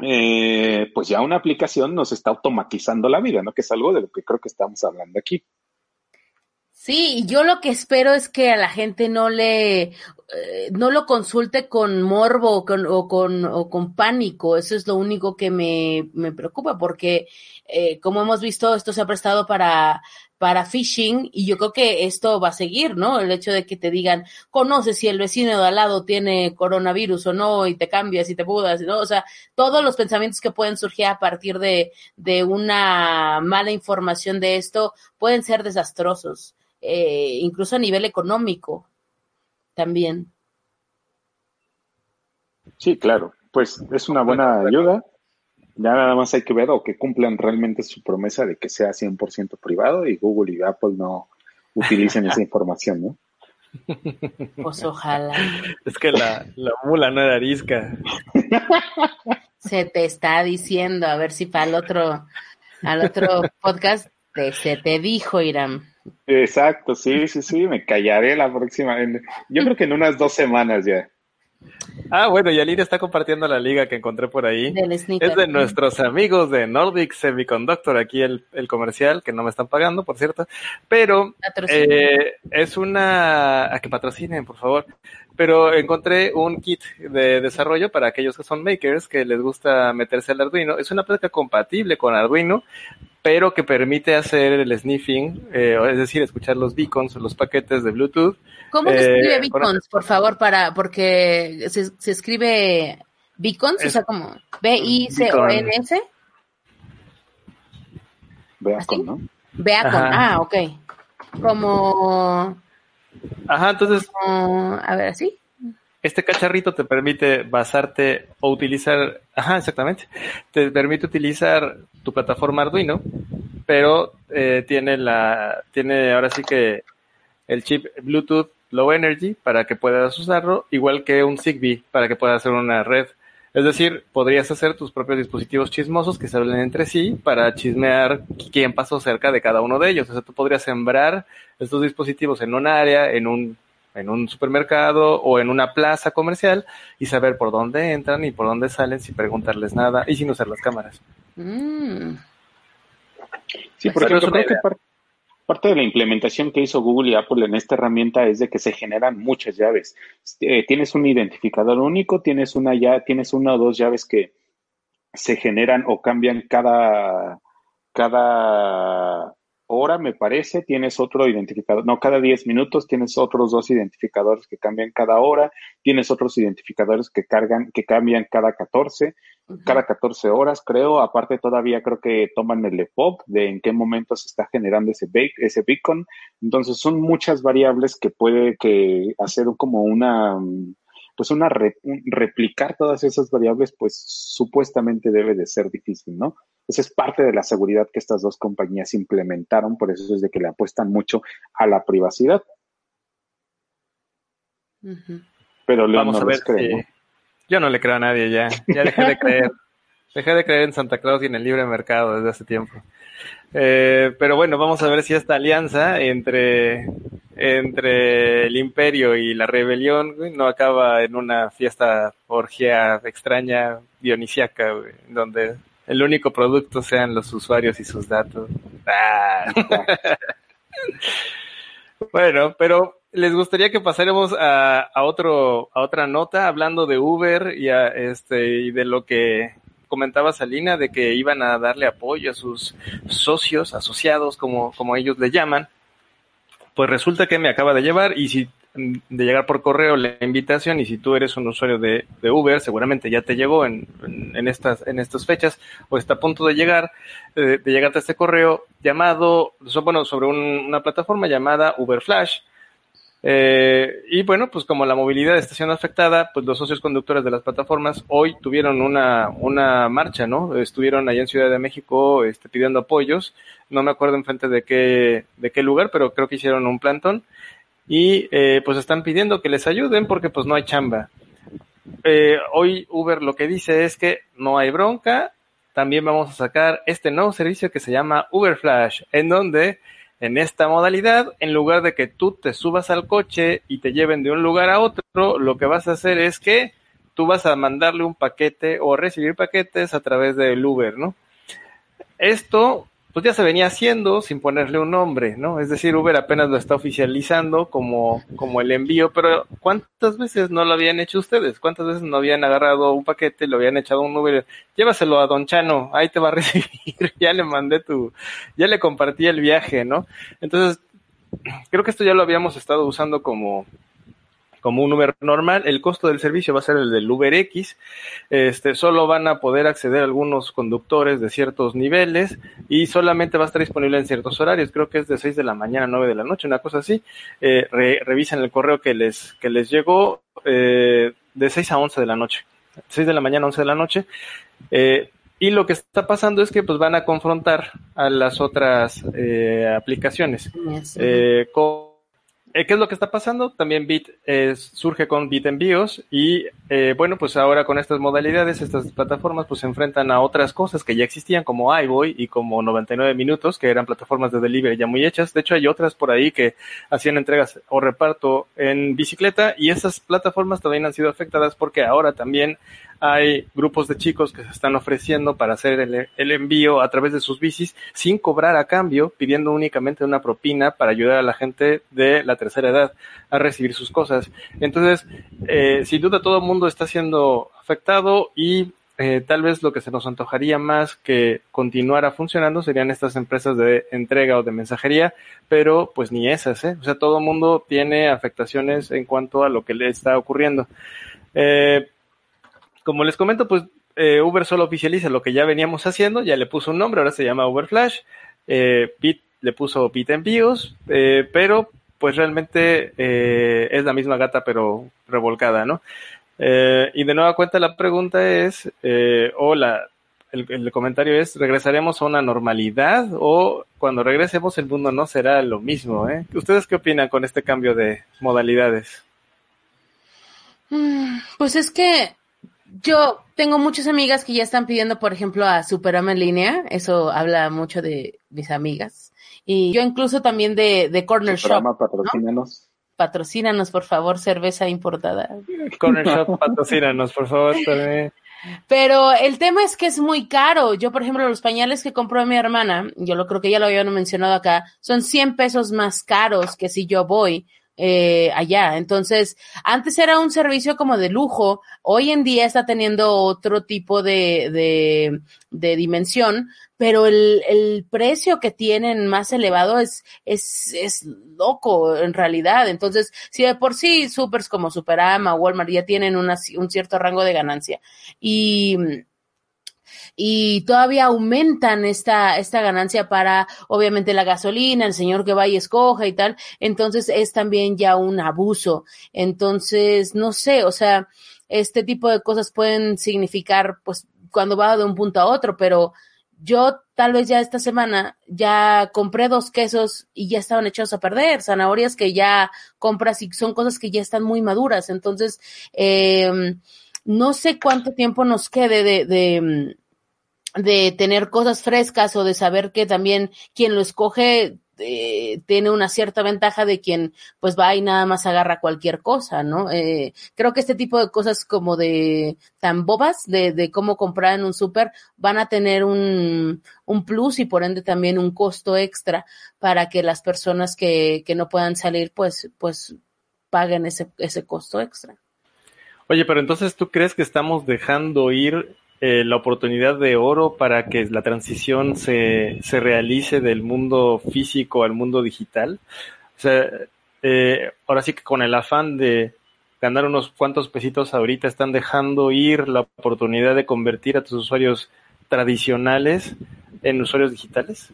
eh, pues ya una aplicación nos está automatizando la vida, ¿no? Que es algo de lo que creo que estamos hablando aquí. Sí, yo lo que espero es que a la gente no le, eh, no lo consulte con morbo o con, o con, o con pánico. Eso es lo único que me, me preocupa porque, eh, como hemos visto, esto se ha prestado para, para phishing y yo creo que esto va a seguir, ¿no? El hecho de que te digan, conoces si el vecino de al lado tiene coronavirus o no y te cambias y te mudas, ¿no? O sea, todos los pensamientos que pueden surgir a partir de, de una mala información de esto pueden ser desastrosos, eh, incluso a nivel económico también. Sí, claro, pues es una buena ayuda. Ya nada más hay que ver o que cumplan realmente su promesa de que sea 100% privado y Google y Apple no utilicen esa *laughs* información, ¿no? Pues ojalá. Es que la, la mula no era arisca. Se te está diciendo, a ver si para el otro, al otro podcast te, se te dijo, Irán. Exacto, sí, sí, sí, me callaré la próxima. Yo creo que en unas dos semanas ya. Ah, bueno, y está compartiendo la liga que encontré por ahí. es de nuestros amigos de Nordic Semiconductor, aquí el, el comercial, que no me están pagando, por cierto. Pero eh, es una... A que patrocinen, por favor. Pero encontré un kit de desarrollo para aquellos que son makers, que les gusta meterse al Arduino. Es una placa compatible con Arduino, pero que permite hacer el sniffing, eh, es decir, escuchar los beacons o los paquetes de Bluetooth. ¿Cómo se escribe eh, beacons, por favor, para, porque se, se escribe beacons, o sea, como B-I-C-O-N-S? Beacon, ¿no? Beacon, ah, ok. Como... Ajá, entonces... a ver, ¿así? este cacharrito te permite basarte o utilizar, ajá, exactamente, te permite utilizar tu plataforma Arduino, pero eh, tiene la, tiene ahora sí que el chip Bluetooth Low Energy para que puedas usarlo, igual que un Zigbee para que puedas hacer una red. Es decir, podrías hacer tus propios dispositivos chismosos que se hablen entre sí para chismear quién pasó cerca de cada uno de ellos. O sea, tú podrías sembrar estos dispositivos en un área, en un en un supermercado o en una plaza comercial y saber por dónde entran y por dónde salen sin preguntarles nada y sin usar las cámaras. Mm. Sí, porque creo que parte, de la implementación que hizo Google y Apple en esta herramienta es de que se generan muchas llaves. Eh, tienes un identificador único, tienes una tienes una o dos llaves que se generan o cambian cada cada hora, me parece, tienes otro identificador, no, cada 10 minutos tienes otros dos identificadores que cambian cada hora, tienes otros identificadores que cargan, que cambian cada 14, cada 14 horas, creo, aparte todavía creo que toman el EPOC de en qué momento se está generando ese, ese beacon, entonces son muchas variables que puede que hacer como una, pues una replicar todas esas variables, pues supuestamente debe de ser difícil, ¿no? Esa es parte de la seguridad que estas dos compañías implementaron, por eso es de que le apuestan mucho a la privacidad. Pero Vamos a ver Yo no le creo a nadie ya, ya dejé de creer. *laughs* dejé de creer en Santa Claus y en el libre mercado desde hace tiempo. Eh, pero bueno, vamos a ver si esta alianza entre, entre el imperio y la rebelión no acaba en una fiesta orgía extraña dionisiaca, donde el único producto sean los usuarios y sus datos. Ah. *laughs* bueno, pero les gustaría que pasáramos a, a, otro a otra nota hablando de Uber y a, este y de lo que comentaba Salina de que iban a darle apoyo a sus socios, asociados como como ellos le llaman. Pues resulta que me acaba de llevar y si de llegar por correo la invitación y si tú eres un usuario de, Uber, seguramente ya te llegó en, en, estas, en estas fechas o está a punto de llegar, de, de llegarte a este correo llamado, bueno, sobre una plataforma llamada Uber Flash. Eh, y bueno, pues como la movilidad está siendo afectada, pues los socios conductores de las plataformas hoy tuvieron una, una marcha, ¿no? Estuvieron allá en Ciudad de México este, pidiendo apoyos. No me acuerdo en frente de qué, de qué lugar, pero creo que hicieron un plantón y eh, pues están pidiendo que les ayuden porque pues no hay chamba. Eh, hoy Uber lo que dice es que no hay bronca, también vamos a sacar este nuevo servicio que se llama Uber Flash, en donde en esta modalidad, en lugar de que tú te subas al coche y te lleven de un lugar a otro, lo que vas a hacer es que tú vas a mandarle un paquete o recibir paquetes a través del Uber, ¿no? Esto pues ya se venía haciendo sin ponerle un nombre, ¿no? Es decir, Uber apenas lo está oficializando como, como el envío, pero ¿cuántas veces no lo habían hecho ustedes? ¿Cuántas veces no habían agarrado un paquete, lo habían echado a un Uber? Llévaselo a Don Chano, ahí te va a *laughs* recibir, ya le mandé tu, ya le compartí el viaje, ¿no? Entonces, creo que esto ya lo habíamos estado usando como, como un Uber normal. El costo del servicio va a ser el del Uber X. Este, solo van a poder acceder algunos conductores de ciertos niveles y solamente va a estar disponible en ciertos horarios. Creo que es de 6 de la mañana a 9 de la noche, una cosa así. Eh, revisen el correo que les, que les llegó eh, de 6 a 11 de la noche. 6 de la mañana a 11 de la noche. Eh, y lo que está pasando es que pues van a confrontar a las otras eh, aplicaciones. Eh, con ¿Qué es lo que está pasando? También Bit surge con Bit Envíos y eh, bueno, pues ahora con estas modalidades, estas plataformas pues se enfrentan a otras cosas que ya existían como iBoy y como 99 minutos, que eran plataformas de delivery ya muy hechas. De hecho hay otras por ahí que hacían entregas o reparto en bicicleta y esas plataformas también han sido afectadas porque ahora también hay grupos de chicos que se están ofreciendo para hacer el, envío a través de sus bicis sin cobrar a cambio, pidiendo únicamente una propina para ayudar a la gente de la tercera edad a recibir sus cosas. Entonces, eh, sin duda todo el mundo está siendo afectado y eh, tal vez lo que se nos antojaría más que continuara funcionando serían estas empresas de entrega o de mensajería, pero pues ni esas, ¿eh? O sea, todo el mundo tiene afectaciones en cuanto a lo que le está ocurriendo. Eh, como les comento, pues eh, Uber solo oficializa lo que ya veníamos haciendo, ya le puso un nombre, ahora se llama Uber Flash, eh, Bit le puso Bit Envíos, eh, pero pues realmente eh, es la misma gata pero revolcada, ¿no? Y de nueva cuenta la pregunta es, o el, el, comentario es, ¿regresaremos a una normalidad o cuando regresemos el mundo no será lo mismo? ¿Ustedes qué opinan con este cambio de modalidades? Mm, pues es que yo tengo muchas amigas que ya están pidiendo, por ejemplo, a Superama en línea. Eso habla mucho de mis amigas. Y yo incluso también de, de Corner Superama, Shop. patrocínanos. ¿no? Patrocínanos, por favor, cerveza importada. Corner Shop, *laughs* patrocínanos, por favor. También. Pero el tema es que es muy caro. Yo, por ejemplo, los pañales que compró mi hermana, yo lo creo que ya lo habían mencionado acá, son 100 pesos más caros que si yo voy eh, allá. Entonces, antes era un servicio como de lujo, hoy en día está teniendo otro tipo de, de, de dimensión, pero el, el, precio que tienen más elevado es, es, es loco en realidad. Entonces, si de por sí supers como Superama, Walmart ya tienen una, un cierto rango de ganancia y y todavía aumentan esta, esta ganancia para, obviamente, la gasolina, el señor que va y escoja y tal. Entonces es también ya un abuso. Entonces, no sé, o sea, este tipo de cosas pueden significar, pues, cuando va de un punto a otro, pero yo tal vez ya esta semana ya compré dos quesos y ya estaban echados a perder, zanahorias que ya compras y son cosas que ya están muy maduras. Entonces, eh, no sé cuánto tiempo nos quede de, de, de tener cosas frescas o de saber que también quien lo escoge eh, tiene una cierta ventaja de quien pues va y nada más agarra cualquier cosa, ¿no? Eh, creo que este tipo de cosas como de tan bobas de, de cómo comprar en un súper van a tener un, un plus y por ende también un costo extra para que las personas que, que no puedan salir pues, pues paguen ese, ese costo extra. Oye, pero entonces tú crees que estamos dejando ir eh, la oportunidad de oro para que la transición se, se realice del mundo físico al mundo digital. O sea, eh, ahora sí que con el afán de ganar unos cuantos pesitos ahorita están dejando ir la oportunidad de convertir a tus usuarios tradicionales en usuarios digitales.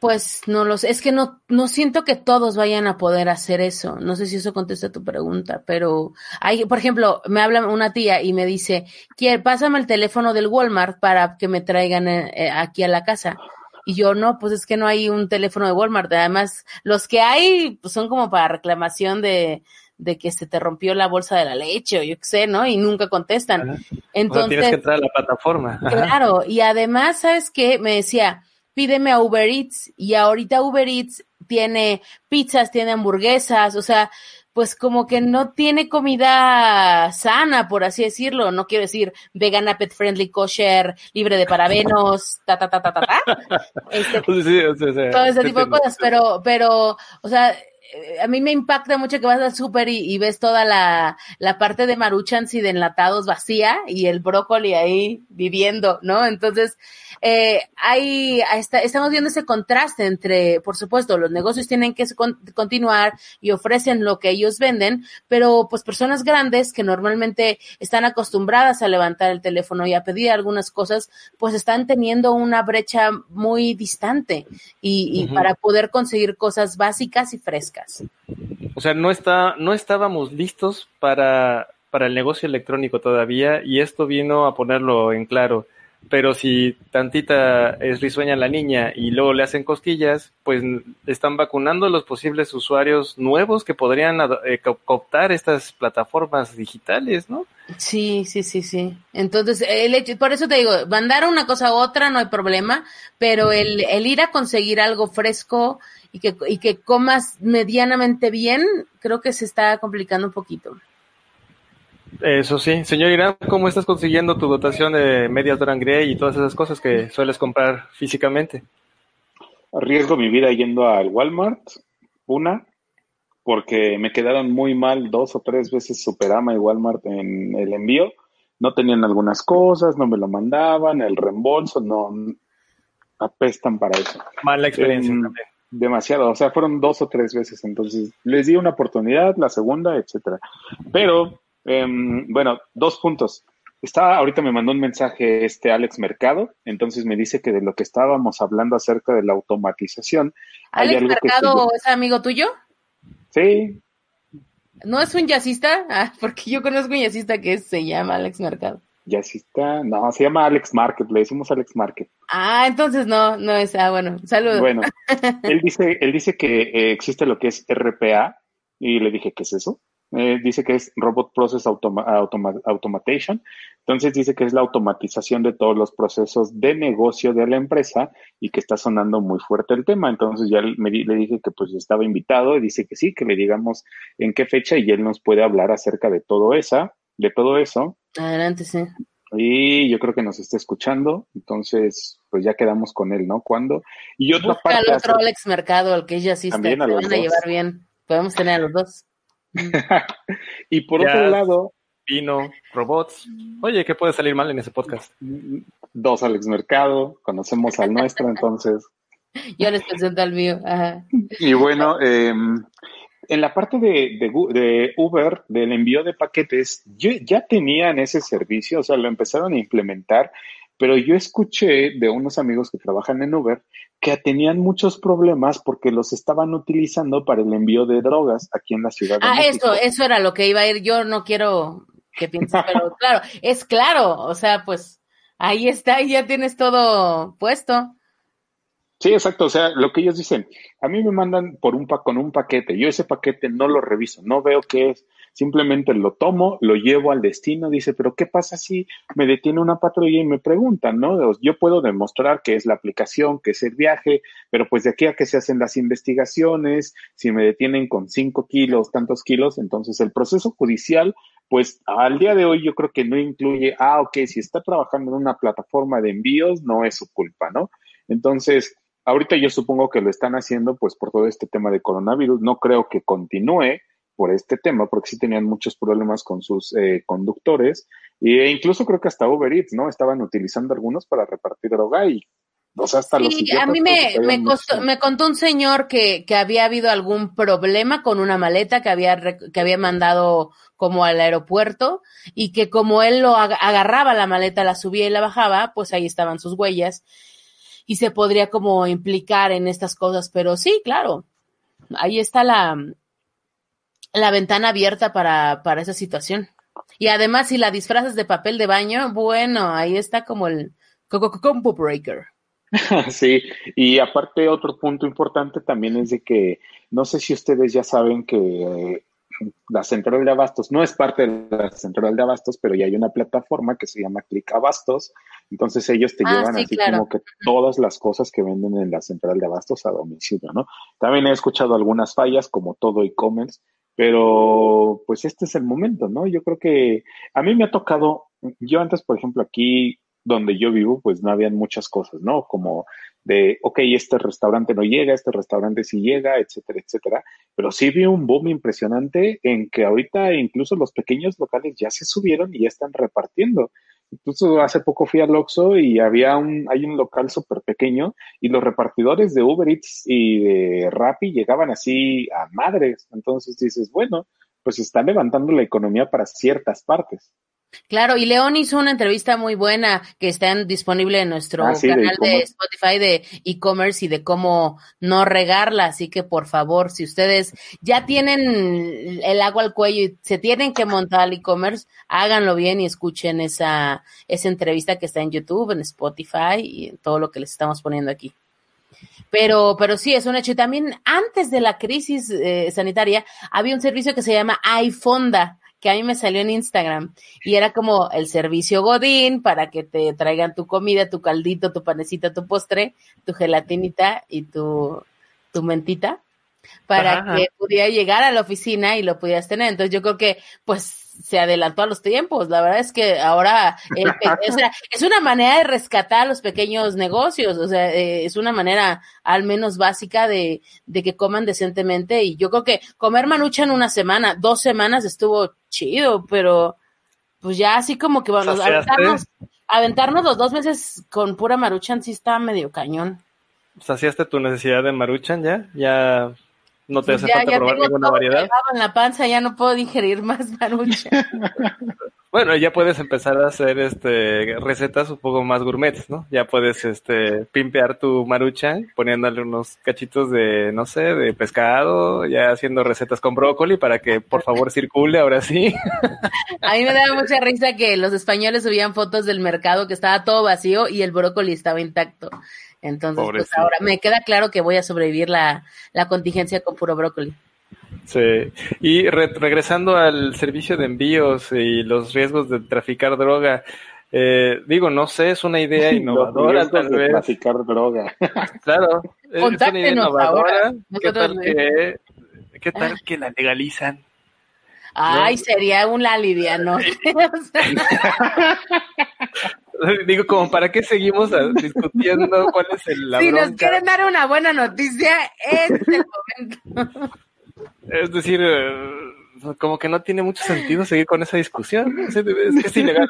Pues no lo sé, es que no, no siento que todos vayan a poder hacer eso. No sé si eso contesta tu pregunta, pero hay, por ejemplo, me habla una tía y me dice, pásame el teléfono del Walmart para que me traigan eh, aquí a la casa. Y yo no, pues es que no hay un teléfono de Walmart. Además, los que hay pues son como para reclamación de, de que se te rompió la bolsa de la leche o yo qué sé, ¿no? Y nunca contestan. Entonces, o sea, tienes que entrar a la plataforma. Claro, y además, ¿sabes qué? Me decía, pídeme a Uber Eats y ahorita Uber Eats tiene pizzas, tiene hamburguesas, o sea, pues como que no tiene comida sana, por así decirlo. No quiero decir vegana, pet friendly, kosher, libre de parabenos, ta, ta, ta, ta, ta, ta. Este, *laughs* Sí, sí, sí, sí. todo ese tipo de cosas, pero, pero, o sea, a mí me impacta mucho que vas al súper y, y ves toda la, la parte de maruchans y de enlatados vacía y el brócoli ahí viviendo, ¿no? Entonces, eh, hay, ahí está- estamos viendo ese contraste entre, por supuesto, los negocios tienen que con- continuar y ofrecen lo que ellos venden, pero pues personas grandes que normalmente están acostumbradas a levantar el teléfono y a pedir algunas cosas, pues están teniendo una brecha muy distante y, para poder conseguir cosas básicas y frescas. O sea, no está, no estábamos listos para, para el negocio electrónico todavía y esto vino a ponerlo en claro. Pero si tantita es risueña la niña y luego le hacen cosquillas, pues están vacunando a los posibles usuarios nuevos que podrían eh, co- cooptar estas plataformas digitales, ¿no? Sí, sí, sí, sí. Entonces, el hecho, por eso te digo, mandar una cosa a otra no hay problema, pero el, el ir a conseguir algo fresco y que, y que comas medianamente bien, creo que se está complicando un poquito. Eso sí. Señor Irán, ¿cómo estás consiguiendo tu dotación de medias Doran y todas esas cosas que sueles comprar físicamente? Arriesgo mi vida yendo al Walmart, una, porque me quedaron muy mal dos o tres veces Superama y Walmart en el envío. No tenían algunas cosas, no me lo mandaban, el reembolso, no apestan para eso. Mala experiencia Em, también. demasiado, o sea, fueron dos o tres veces, entonces les di una oportunidad, la segunda, etcétera. Pero, em, bueno, dos puntos. Está, ahorita me mandó un mensaje este Alex Mercado, entonces me dice que de lo que estábamos hablando acerca de la automatización, hay Alex que Mercado es amigo tuyo? Sí, ¿No es un jazzista? Ah, *laughs* porque yo conozco un jazzista que se llama Alex Mercado. está, no, se llama Alex Market, le decimos Alex Market. Ah, entonces no, no es, ah, bueno, saludos. Bueno, *laughs* él dice, él dice que eh, existe lo que es RPA y le dije, ¿qué es eso? Eh, dice que es Robot Process Automa- Automa- Automation. Entonces dice que es la automatización de todos los procesos de negocio de la empresa y que está sonando muy fuerte el tema. Entonces ya me di- le dije que pues estaba invitado y dice que sí, que le digamos en qué fecha y él nos puede hablar acerca de todo esa, de todo eso. Adelante, sí. Y yo creo que nos está escuchando, entonces pues ya quedamos con él, ¿no? ¿Cuándo? Y otra Busca al parte otro acerca- Alex Mercado, el que es jazzista, También a se van a llevar bien. Podemos tener a los dos. *laughs* y por otro lado, Vino, robots. Oye, ¿qué puede salir mal en ese podcast? dos Alex Mercado, conocemos al nuestro, entonces. *laughs* Yo les presento al mío. Ajá. Y bueno, eh, en la parte de, de Uber, del envío de paquetes, yo, ya tenían ese servicio, o sea, lo empezaron a implementar, pero yo escuché de unos amigos que trabajan en Uber que tenían muchos problemas porque los estaban utilizando para el envío de drogas aquí en la ciudad de Ah, México. eso, eso era lo que iba a ir. Yo no quiero que pienses, pero *laughs* claro, es claro. O sea, pues ahí está, y ya tienes todo puesto. Sí, exacto. O sea, lo que ellos dicen, a mí me mandan por un pa con un paquete. Yo ese paquete no lo reviso, no veo qué es. Simplemente lo tomo, lo llevo al destino. Dice, pero ¿qué pasa si me detiene una patrulla y me preguntan, no? Yo puedo demostrar que es la aplicación, que es el viaje, pero pues de aquí a que se hacen las investigaciones, si me detienen con cinco kilos, tantos kilos, entonces el proceso judicial, pues al día de hoy yo creo que no incluye, ah, ok, si está trabajando en una plataforma de envíos, no es su culpa, ¿no? Entonces, Ahorita yo supongo que lo están haciendo pues por todo este tema de coronavirus. No creo que continúe por este tema porque sí tenían muchos problemas con sus eh, conductores e incluso creo que hasta Uber Eats, ¿no? Estaban utilizando algunos para repartir droga y o sea, hasta los Sí, idiotas a mí me, costó- me contó un señor que, que había habido algún problema con una maleta que había, que había mandado como al aeropuerto y que como él lo ag- agarraba la maleta, la subía y la bajaba, pues ahí estaban sus huellas y se podría como implicar en estas cosas, pero sí, claro, ahí está la, la ventana abierta para, para esa situación. Y además, si la disfrazas de papel de baño, bueno, ahí está como el co- co- combo breaker. *laughs* Sí, y aparte otro punto importante también es de que no sé si ustedes ya saben que eh, la central de abastos no es parte de la central de abastos, pero ya hay una plataforma que se llama Click Abastos, entonces ellos te Ah, llevan sí, así claro. como que todas las cosas que venden en la central de abastos a domicilio, ¿no? También he escuchado algunas fallas como todo e-commerce pero pues este es el momento, ¿no? Yo creo que a mí me ha tocado, yo antes, por ejemplo, aquí donde yo vivo, pues no habían muchas cosas, ¿no? Como de, ok, este restaurante no llega, este restaurante sí llega, etcétera, etcétera. Pero sí vi un boom impresionante en que ahorita incluso los pequeños locales ya se subieron y ya están repartiendo. Incluso hace poco fui al Oxxo y había un, hay un local súper pequeño y los repartidores de Uber Eats y de Rappi llegaban así a madres. Entonces dices, bueno, pues está levantando la economía para ciertas partes. Claro, y León hizo una entrevista muy buena que está disponible en nuestro Ah, sí, de canal de. Spotify de e-commerce y de cómo no regarla. Así que por favor, si ustedes ya tienen el agua al cuello y se tienen que montar al e-commerce, háganlo bien y escuchen esa, esa entrevista que está en YouTube, en Spotify y en todo lo que les estamos poniendo aquí. Pero, pero sí, es un hecho. Y también antes de la crisis eh, sanitaria había un servicio que se llama iFonda, que a mí me salió en Instagram. Y era como el servicio Godín para que te traigan tu comida, tu caldito, tu panecita, tu postre, tu gelatinita y tu, tu mentita para Ajá. que pudiera llegar a la oficina y lo pudieras tener. Entonces yo creo que pues se adelantó a los tiempos. La verdad es que ahora el sea, *laughs* es una manera de rescatar los pequeños negocios. O sea, eh, es una manera al menos básica de, de que coman decentemente. Y yo creo que comer manucha en una semana, dos semanas estuvo chido, pero pues ya así como que vamos a aventarnos, aventarnos los dos meses con pura maruchan sí está medio cañón. ¿Saciaste tu necesidad de maruchan ya? ¿Ya no te hace ya, falta ya probar tengo ninguna todo variedad? en la panza, ya no puedo digerir más marucha. *laughs* Bueno, ya puedes empezar a hacer este recetas un poco más gourmets, ¿no? Ya puedes este pimpear tu maruchan poniéndole unos cachitos de, no sé, de pescado, ya haciendo recetas con brócoli para que por favor circule ahora sí. *laughs* A mí me daba mucha risa que los españoles subían fotos del mercado que estaba todo vacío y el brócoli estaba intacto. Entonces, pues ahora me queda claro que voy a sobrevivir la, la contingencia con puro brócoli. Sí. Y re- regresando al servicio de envíos y los riesgos de traficar droga, eh, digo, no sé, es una idea *laughs* innovadora tal de vez. traficar droga. *laughs* Claro, es una idea Contáctenos innovadora. ahora. ¿Qué tal que, qué tal que la legalizan? Ay, sería un aliviano. *laughs* *laughs* Digo, como para qué seguimos discutiendo cuál es el, la si nos quieren dar una buena noticia, este es el momento. Es decir, eh, como que no tiene mucho sentido seguir con esa discusión. Es, es que es ilegal.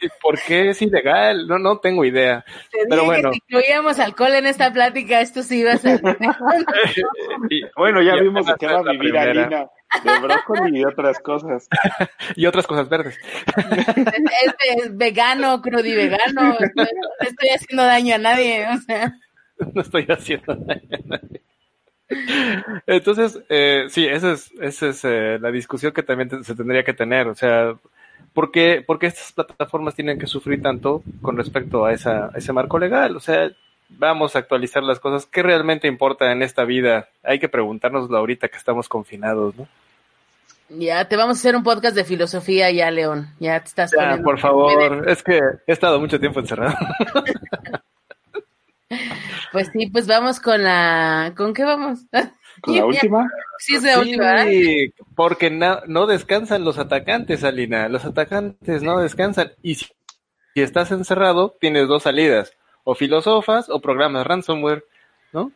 ¿Y ¿Por qué es ilegal? No, no tengo idea. Te Pero dije bueno. que si incluíamos alcohol en esta plática, esto sí iba a ser. *laughs* Y, Bueno, ya y vimos qué va a vivir. Alina, de brócoli y otras cosas. *laughs* y otras cosas verdes. Este es vegano, crudivegano. No no estoy haciendo daño a nadie. O sea. no estoy haciendo daño a nadie. Entonces, eh, sí, esa es, esa es eh, la discusión que también te- se tendría que tener. O sea, ¿por qué, por qué estas plataformas tienen que sufrir tanto con respecto a, esa, a ese marco legal? O sea, vamos a actualizar las cosas. ¿Qué realmente importa en esta vida? Hay que preguntárnoslo ahorita que estamos confinados, ¿no? Ya te vamos a hacer un podcast de filosofía ya, León. Ya te estás Ya, poniendo- por favor, es que he estado mucho tiempo encerrado. *laughs* Pues sí, pues vamos con la. ¿Con qué vamos? ¿Con la *laughs* última? Sí, es la última. Sí, porque na- no descansan los atacantes, Alina. Los atacantes no descansan. Y si, si estás encerrado, tienes dos salidas. O filosofas o programas ransomware, ¿no?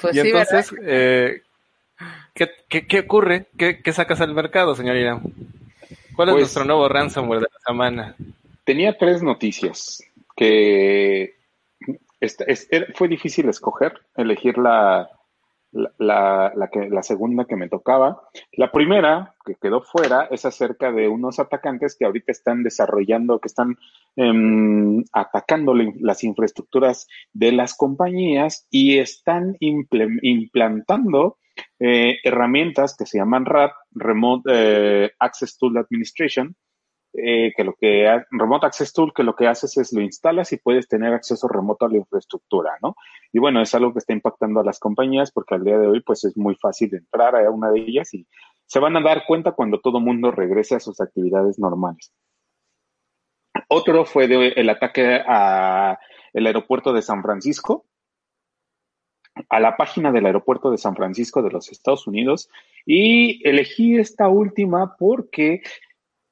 Pues y sí, entonces, eh, ¿qué, qué, qué ocurre? ¿Qué, qué sacas al mercado, señorita? ¿Cuál es Pues- nuestro nuevo ransomware de la semana? Tenía tres noticias que esta- fue difícil escoger, elegir la, la, la- que, la segunda que me tocaba. La primera, que quedó fuera, es acerca de unos atacantes que ahorita están desarrollando, que están em, atacando la- las infraestructuras de las compañías y están implantando eh, herramientas que se llaman RAT, Remote eh, Access Tool Administration, eh, que lo que Remote Access Tool, que lo que haces es lo instalas y puedes tener acceso remoto a la infraestructura, ¿no? Y bueno, es algo que está impactando a las compañías porque al día de hoy pues es muy fácil entrar a una de ellas y se van a dar cuenta cuando todo mundo regrese a sus actividades normales. Otro fue el ataque a el aeropuerto de San Francisco, a la página del aeropuerto de San Francisco de los Estados Unidos y elegí esta última porque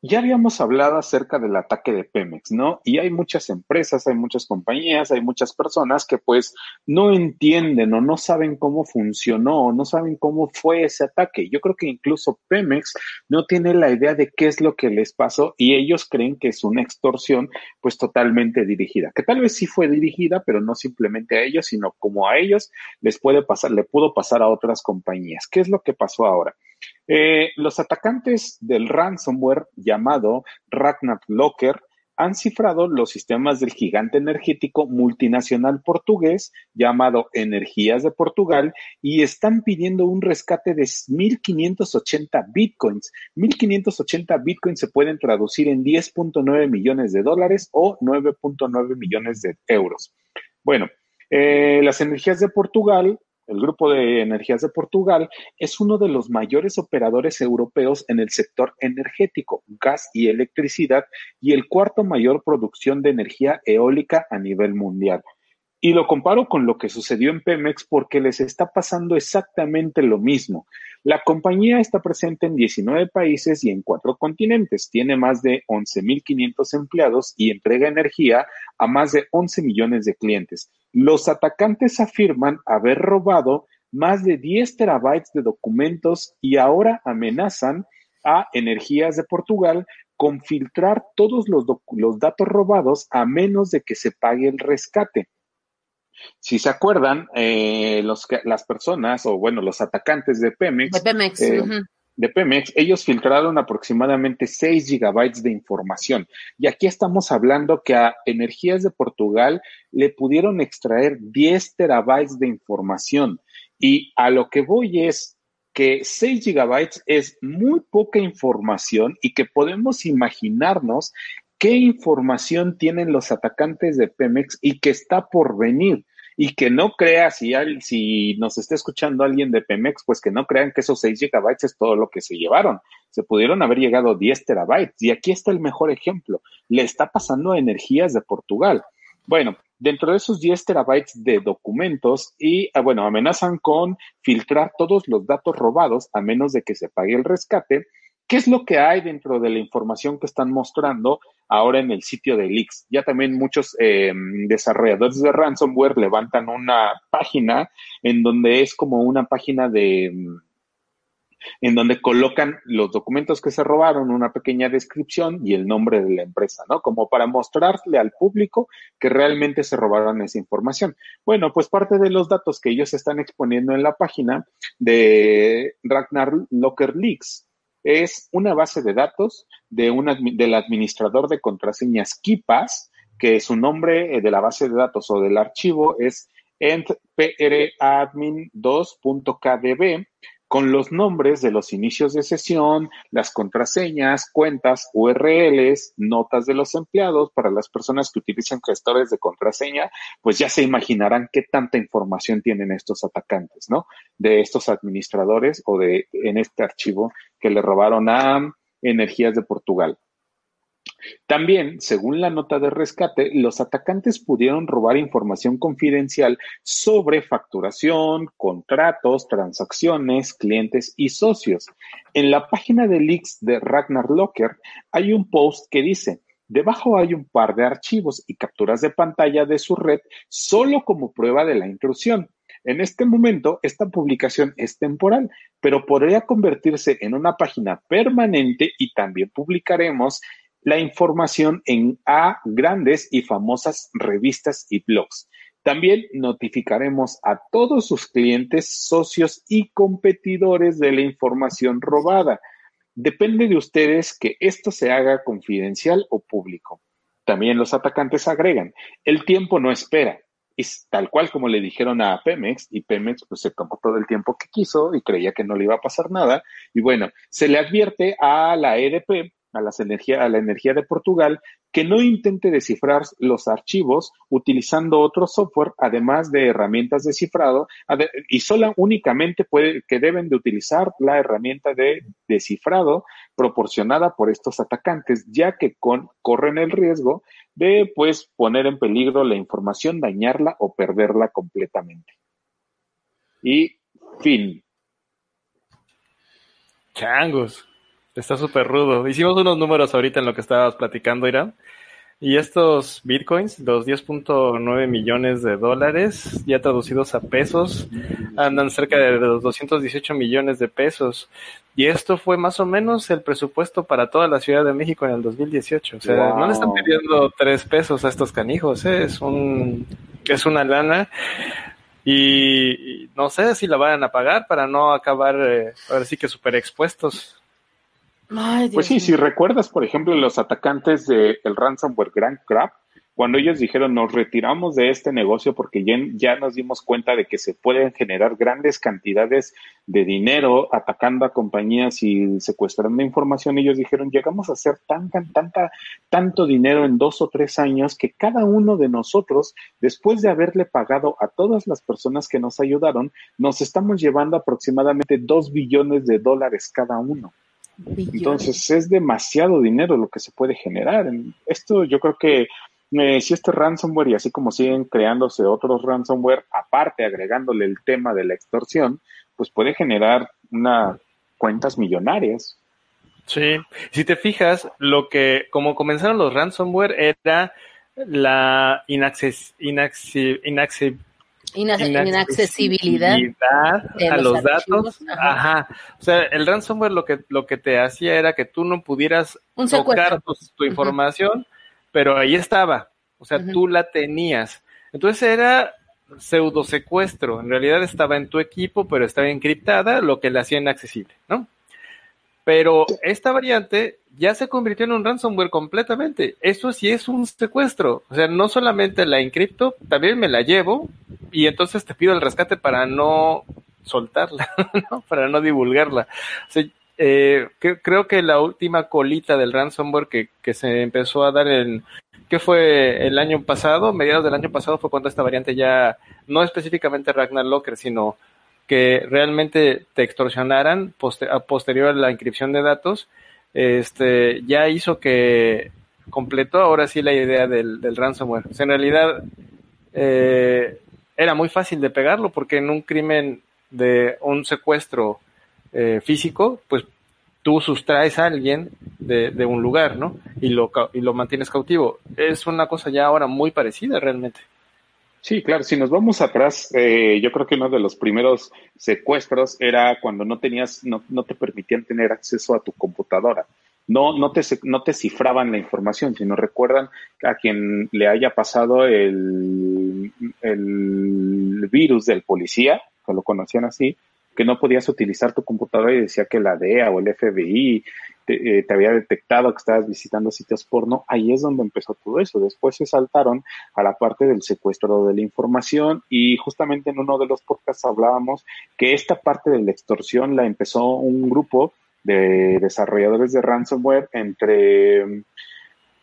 ya habíamos hablado acerca del ataque de Pemex, ¿no? Y hay muchas empresas, hay muchas compañías, hay muchas personas que pues no entienden o no saben cómo funcionó o no saben cómo fue ese ataque. Yo creo que incluso Pemex no tiene la idea de qué es lo que les pasó y ellos creen que es una extorsión pues totalmente dirigida, que tal vez sí fue dirigida, pero no simplemente a ellos, sino como a ellos les puede pasar, le pudo pasar a otras compañías. ¿Qué es lo que pasó ahora? Eh, los atacantes del ransomware llamado Ragnar Locker han cifrado los sistemas del gigante energético multinacional portugués llamado Energías de Portugal y están pidiendo un rescate de 1.580 bitcoins. 1.580 bitcoins se pueden traducir en 10.9 millones de dólares o 9.9 millones de euros. Bueno, eh, las energías de Portugal el Grupo de Energías de Portugal es uno de los mayores operadores europeos en el sector energético, gas y electricidad, y el cuarto mayor producción de energía eólica a nivel mundial. Y lo comparo con lo que sucedió en Pemex porque les está pasando exactamente lo mismo. La compañía está presente en 19 países y en cuatro continentes. Tiene más de 11.500 empleados y entrega energía a más de 11 millones de clientes. Los atacantes afirman haber robado más de 10 terabytes de documentos y ahora amenazan a Energías de Portugal con filtrar todos los, los datos robados a menos de que se pague el rescate. Si se acuerdan, eh, los, las personas, o bueno, los atacantes de Pemex, de Pemex, eh, de Pemex, ellos filtraron aproximadamente 6 gigabytes de información. Y aquí estamos hablando que a Energías de Portugal le pudieron extraer 10 terabytes de información. Y a lo que voy es que 6 gigabytes es muy poca información y que podemos imaginarnos qué información tienen los atacantes de Pemex y que está por venir. Y que no crea, si, si nos está escuchando alguien de Pemex, pues que no crean que esos 6 gigabytes es todo lo que se llevaron. Se pudieron haber llegado 10 terabytes. Y aquí está el mejor ejemplo. Le está pasando a Energías de Portugal. Bueno, dentro de esos 10 terabytes de documentos y, ah, bueno, amenazan con filtrar todos los datos robados a menos de que se pague el rescate ¿Qué es lo que hay dentro de la información que están mostrando ahora en el sitio de Leaks? Ya también muchos em, desarrolladores de ransomware levantan una página en donde es como una página de em, en donde colocan los documentos que se robaron, una pequeña descripción y el nombre de la empresa, ¿no? Como para mostrarle al público que realmente se robaron esa información. Bueno, pues parte de los datos que ellos están exponiendo en la página de Ragnar Locker Leaks es una base de datos de del administrador de contraseñas KeePass, que su nombre eh, de la base de datos o del archivo es endpradmin2.kdb con los nombres de los inicios de sesión, las contraseñas, cuentas, URLs, notas de los empleados para las personas que utilizan gestores de contraseña, pues ya se imaginarán qué tanta información tienen estos atacantes, ¿no? De estos administradores o de en este archivo que le robaron a Energías de Portugal. También, según la nota de rescate, los atacantes pudieron robar información confidencial sobre facturación, contratos, transacciones, clientes y socios. En la página de leaks de Ragnar Locker hay un post que dice, Debajo hay un par de archivos y capturas de pantalla de su red solo como prueba de la intrusión. En este momento, esta publicación es temporal, pero podría convertirse en una página permanente y también publicaremos la información en grandes y famosas revistas y blogs. También notificaremos a todos sus clientes, socios y competidores de la información robada. Depende de ustedes que esto se haga confidencial o público. También los atacantes agregan, el tiempo no espera. Y tal cual como le dijeron a Pemex, y Pemex pues se tomó todo el tiempo que quiso y creía que no le iba a pasar nada. Y bueno, se le advierte a la EDP a, las energía, a la energía de Portugal que no intente descifrar los archivos utilizando otro software, además de herramientas de cifrado, y solo únicamente puede, que deben de utilizar la herramienta de descifrado proporcionada por estos atacantes, ya que con, corren el riesgo de pues poner en peligro la información, dañarla o perderla completamente. y fin. Changos. Está súper rudo. Hicimos unos números ahorita en lo que estabas platicando, Irán. Y estos bitcoins, los 10.9 millones de dólares, ya traducidos a pesos, andan cerca de los 218 millones de pesos. Y esto fue más o menos el presupuesto para toda la Ciudad de México en el 2018. O sea, no le están pidiendo tres pesos a estos canijos, ¿eh? es un, es una lana. Y, no sé si la van a pagar para no acabar, eh, ahora sí que súper expuestos pues sí, si recuerdas, por ejemplo, los atacantes del ransomware Grand Crab, cuando ellos dijeron nos retiramos de este negocio porque ya, ya, nos dimos cuenta de que se pueden generar grandes cantidades de dinero atacando a compañías y secuestrando información, ellos dijeron llegamos a hacer tan, tan, tanta, tanto dinero en dos o tres años que cada uno de nosotros, después de haberle pagado a todas las personas que nos ayudaron, nos estamos llevando aproximadamente dos billones de dólares cada uno. Entonces es demasiado dinero lo que se puede generar. Esto yo creo que eh, si este ransomware y así como siguen creándose otros ransomware, aparte agregándole el tema de la extorsión, pues puede generar unas cuentas millonarias. Sí, si te fijas, lo que, como comenzaron los ransomware, era la inaccesibilidad inaccesibilidad a los, datos. Ajá. O sea, el ransomware lo que, lo que te hacía era que tú no pudieras tocar tu, información, pero ahí estaba. O sea, tú la tenías. Entonces era pseudo secuestro. En realidad estaba en tu equipo, pero estaba encriptada, lo que la hacía inaccesible, ¿no? Pero esta variante ya se convirtió en un ransomware completamente. Eso sí es un secuestro. O sea, no solamente la encripto, también me la llevo y entonces te pido el rescate para no soltarla, *laughs* ¿no? para no divulgarla. O sea, eh, creo que la última colita del ransomware que, que se empezó a dar en, ¿qué fue el año pasado? Mediados del año pasado fue cuando esta variante ya, no específicamente Ragnar Locker, sino que realmente te extorsionaran a posterior a la inscripción de datos, este, ya hizo que completó ahora sí la idea del, ransomware. en realidad eh, era muy fácil de pegarlo porque en un crimen de un secuestro eh, físico, pues tú sustraes a alguien de, de, un lugar, ¿no? Y lo, y lo mantienes cautivo. Es una cosa ya ahora muy parecida realmente. Sí, claro, si nos vamos atrás, eh, yo creo que uno de los primeros secuestros era cuando no tenías, no, no te permitían tener acceso a tu computadora. No, no, te, no te cifraban la información, sino recuerdan a quien le haya pasado el, el virus del policía, que lo conocían así, que no podías utilizar tu computadora y decía que la DEA o el FBI eh, te, había detectado que estabas visitando sitios porno, ahí es donde empezó todo eso. Después se saltaron a la parte del secuestro de la información y justamente en uno de los podcasts hablábamos que esta parte de la extorsión la empezó un grupo de desarrolladores de ransomware entre mm,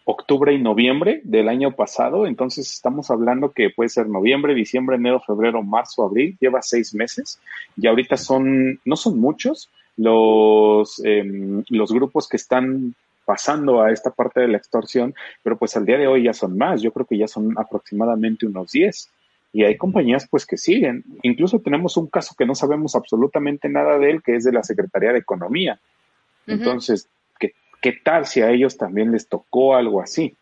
octubre y noviembre del año pasado. Entonces estamos hablando que puede ser noviembre, diciembre, enero, febrero, marzo, abril, lleva seis meses y ahorita son, no son muchos, los, em, los grupos que están pasando a esta parte de la extorsión, pero pues al día de hoy ya son más, yo creo que ya son aproximadamente unos 10. Y hay compañías pues que siguen. Incluso tenemos un caso que no sabemos absolutamente nada de él, que es de la Secretaría de Economía. Entonces, ¿qué, ¿qué tal si a ellos también les tocó algo así?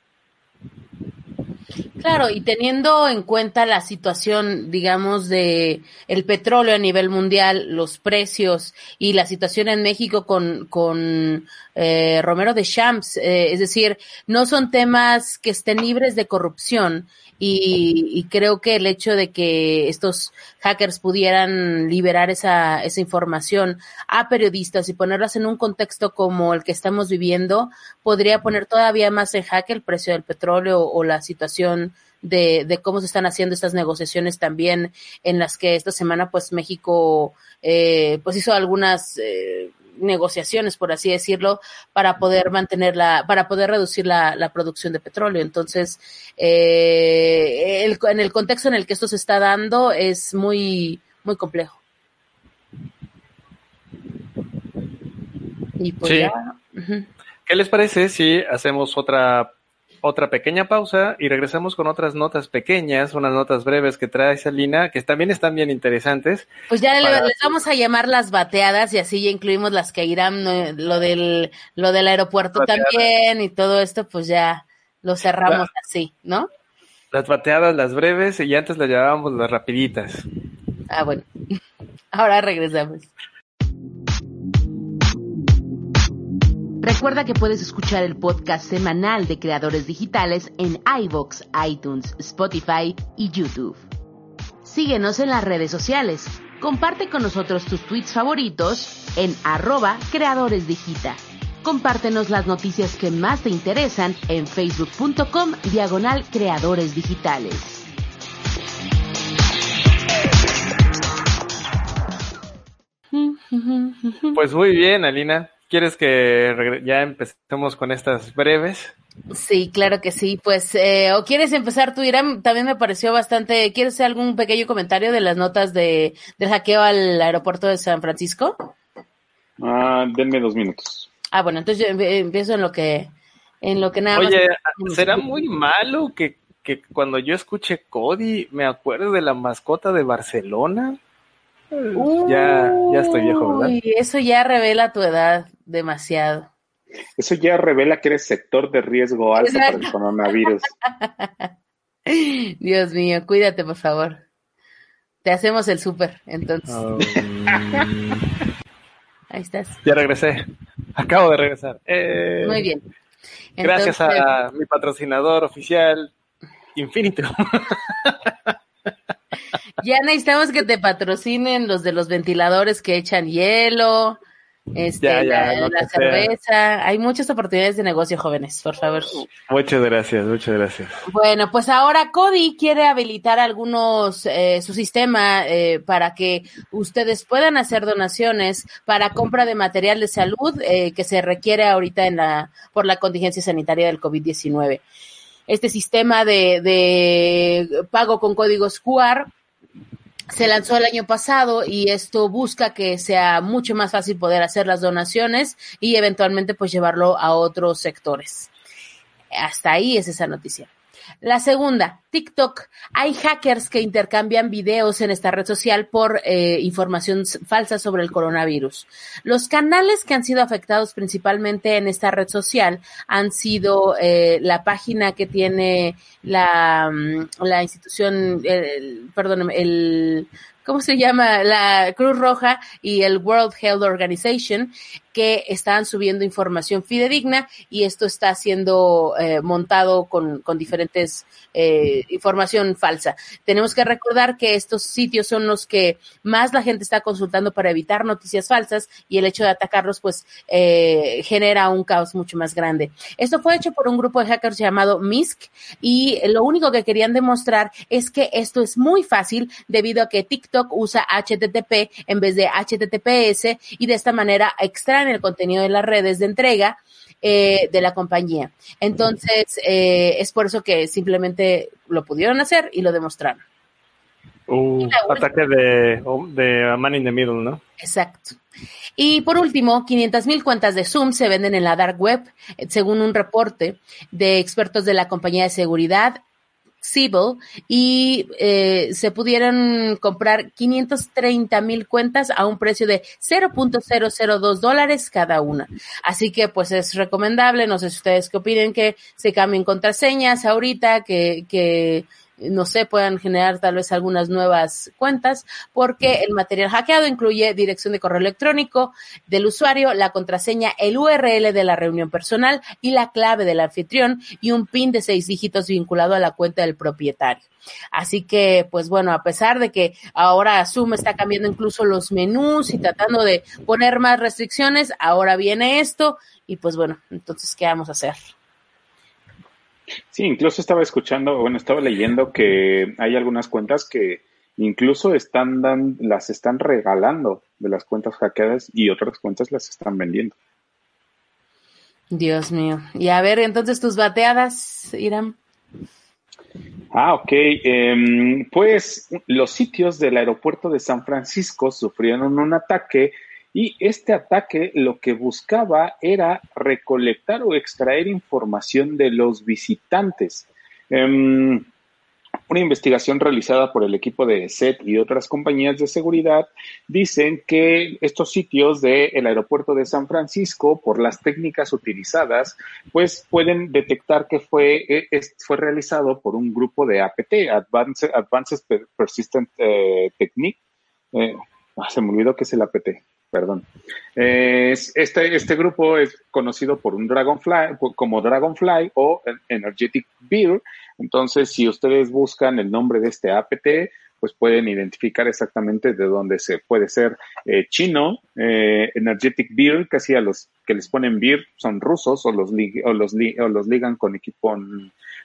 Claro, y teniendo en cuenta la situación, digamos, de el petróleo a nivel mundial, los precios y la situación en México con, con eh, Romero de Champs, eh, es decir, no son temas que estén libres de corrupción y, creo que el hecho de que estos hackers pudieran liberar esa, esa información a periodistas y ponerlas en un contexto como el que estamos viviendo podría poner todavía más en jaque el precio del petróleo o la situación de, de cómo se están haciendo estas negociaciones también en las que esta semana pues México eh, pues hizo algunas eh, negociaciones, por así decirlo, para poder mantenerla, para poder reducir la, la producción de petróleo. Entonces, eh, el, en el contexto en el que esto se está dando es muy, muy complejo. Y pues ¿Qué les parece si hacemos otra otra pequeña pausa y regresamos con otras notas pequeñas, unas notas breves que trae Salina, que también están bien interesantes. Pues ya le- les vamos a llamar las bateadas y así ya incluimos las que irán, lo del, lo del aeropuerto Bateadas. también y todo esto, pues ya lo cerramos así, ¿no? Las bateadas, las breves, y antes las llamábamos las rapiditas. Ah, bueno. *laughs* Ahora regresamos. Recuerda que puedes escuchar el podcast semanal de creadores digitales en iVoox, iTunes, Spotify y YouTube. Síguenos en las redes sociales. Comparte con nosotros tus tweets favoritos en arroba creadoresdigita. Compártenos las noticias que más te interesan en facebook.com diagonal creadores digitales. Pues muy bien, Alina. ¿Quieres que ya empecemos con estas breves? Sí, claro que sí. Pues, eh, ¿o quieres empezar tú, Irán? También me pareció bastante. ¿Quieres hacer algún pequeño comentario de las notas de, del hackeo al aeropuerto de San Francisco? Ah, denme dos minutos. Ah, bueno, entonces yo empiezo en lo que, en lo que nada más. Oye, ¿será muy malo que, que cuando yo escuche Cody me acuerdo de la mascota de Barcelona? Ya, ya estoy viejo, ¿verdad? Uy, eso ya revela tu edad demasiado. Eso ya revela que eres sector de riesgo alto para el Exacto. coronavirus. Dios mío, cuídate, por favor. Te hacemos el súper, entonces. Oh. *laughs* Ahí estás. Ya regresé. Acabo de regresar. Eh, Muy bien. Gracias a mi patrocinador oficial, Infinito. *laughs* Ya necesitamos que te patrocinen los de los ventiladores que echan hielo, este, Ya, ya, la, cerveza. Hay muchas oportunidades de negocio, jóvenes, por favor. Muchas gracias, muchas gracias. Bueno, pues ahora Cody quiere habilitar algunos, eh, su sistema eh, para que ustedes puedan hacer donaciones para compra de material de salud eh, que se requiere ahorita en la, por la contingencia sanitaria del COVID-19. Este sistema de, de pago con códigos QR se lanzó el año pasado y esto busca que sea mucho más fácil poder hacer las donaciones y eventualmente pues llevarlo a otros sectores. Hasta ahí es esa noticia. La segunda, TikTok. Hay hackers que intercambian videos en esta red social por eh, información falsa sobre el coronavirus. Los canales que han sido afectados principalmente en esta red social han sido eh, la página que tiene la, mm, la institución, el, perdóname, el, ¿cómo se llama? La Cruz Roja y el World Health Organization, que están subiendo información fidedigna y esto está siendo eh, montado con, con diferentes eh, información falsa. Tenemos que recordar que estos sitios son los que más la gente está consultando para evitar noticias falsas y el hecho de atacarlos pues eh, genera un caos mucho más grande. Esto fue hecho por un grupo de hackers llamado MISC y lo único que querían demostrar es que esto es muy fácil debido a que TikTok usa HTTP en vez de HTTPS y de esta manera extraen el contenido de las redes de entrega eh, de la compañía. Entonces, eh, es por eso que simplemente lo pudieron hacer y lo demostraron. Uh, ataque de, de Man in the Middle, ¿no? Exacto. Y por último, 500 mil cuentas de Zoom se venden en la dark web, según un reporte de expertos de la compañía de seguridad Siebel, y eh, se pudieron comprar 530 mil cuentas a un precio de 0.002 dólares cada una. Así que pues es recomendable, no sé si ustedes qué opinen, que se cambien contraseñas ahorita, que, que no sé, puedan generar tal vez algunas nuevas cuentas, porque el material hackeado incluye dirección de correo electrónico del usuario, la contraseña, el URL de la reunión personal y la clave del anfitrión y un PIN de seis dígitos vinculado a la cuenta del propietario. Así que, pues bueno, a pesar de que ahora Zoom está cambiando incluso los menús y tratando de poner más restricciones, ahora viene esto y pues bueno, entonces, ¿qué vamos a hacer? Sí, incluso estaba escuchando, bueno, estaba leyendo que hay algunas cuentas que incluso están dan, las están regalando de las cuentas hackeadas y otras cuentas las están vendiendo. Dios mío. Y a ver, entonces tus bateadas, Irán. Ah, ok. Em, pues los sitios del aeropuerto de San Francisco sufrieron un ataque Y este ataque lo que buscaba era recolectar o extraer información de los visitantes. Em, una investigación realizada por el equipo de SET y otras compañías de seguridad dicen que estos sitios del aeropuerto de San Francisco, por las técnicas utilizadas, pues pueden detectar que fue, eh, fue realizado por un grupo de APT, Advanced, Advanced Persistent eh, Technique. Eh, ah, se me olvidó que es el APT perdón. este, este grupo es conocido por un Dragonfly, como Dragonfly o Energetic Beer. Entonces, si ustedes buscan el nombre de este APT, pues pueden identificar exactamente de dónde se puede ser eh, chino, eh, Energetic Beer, casi a los que les ponen beer son rusos o los, o los, o los ligan con equipo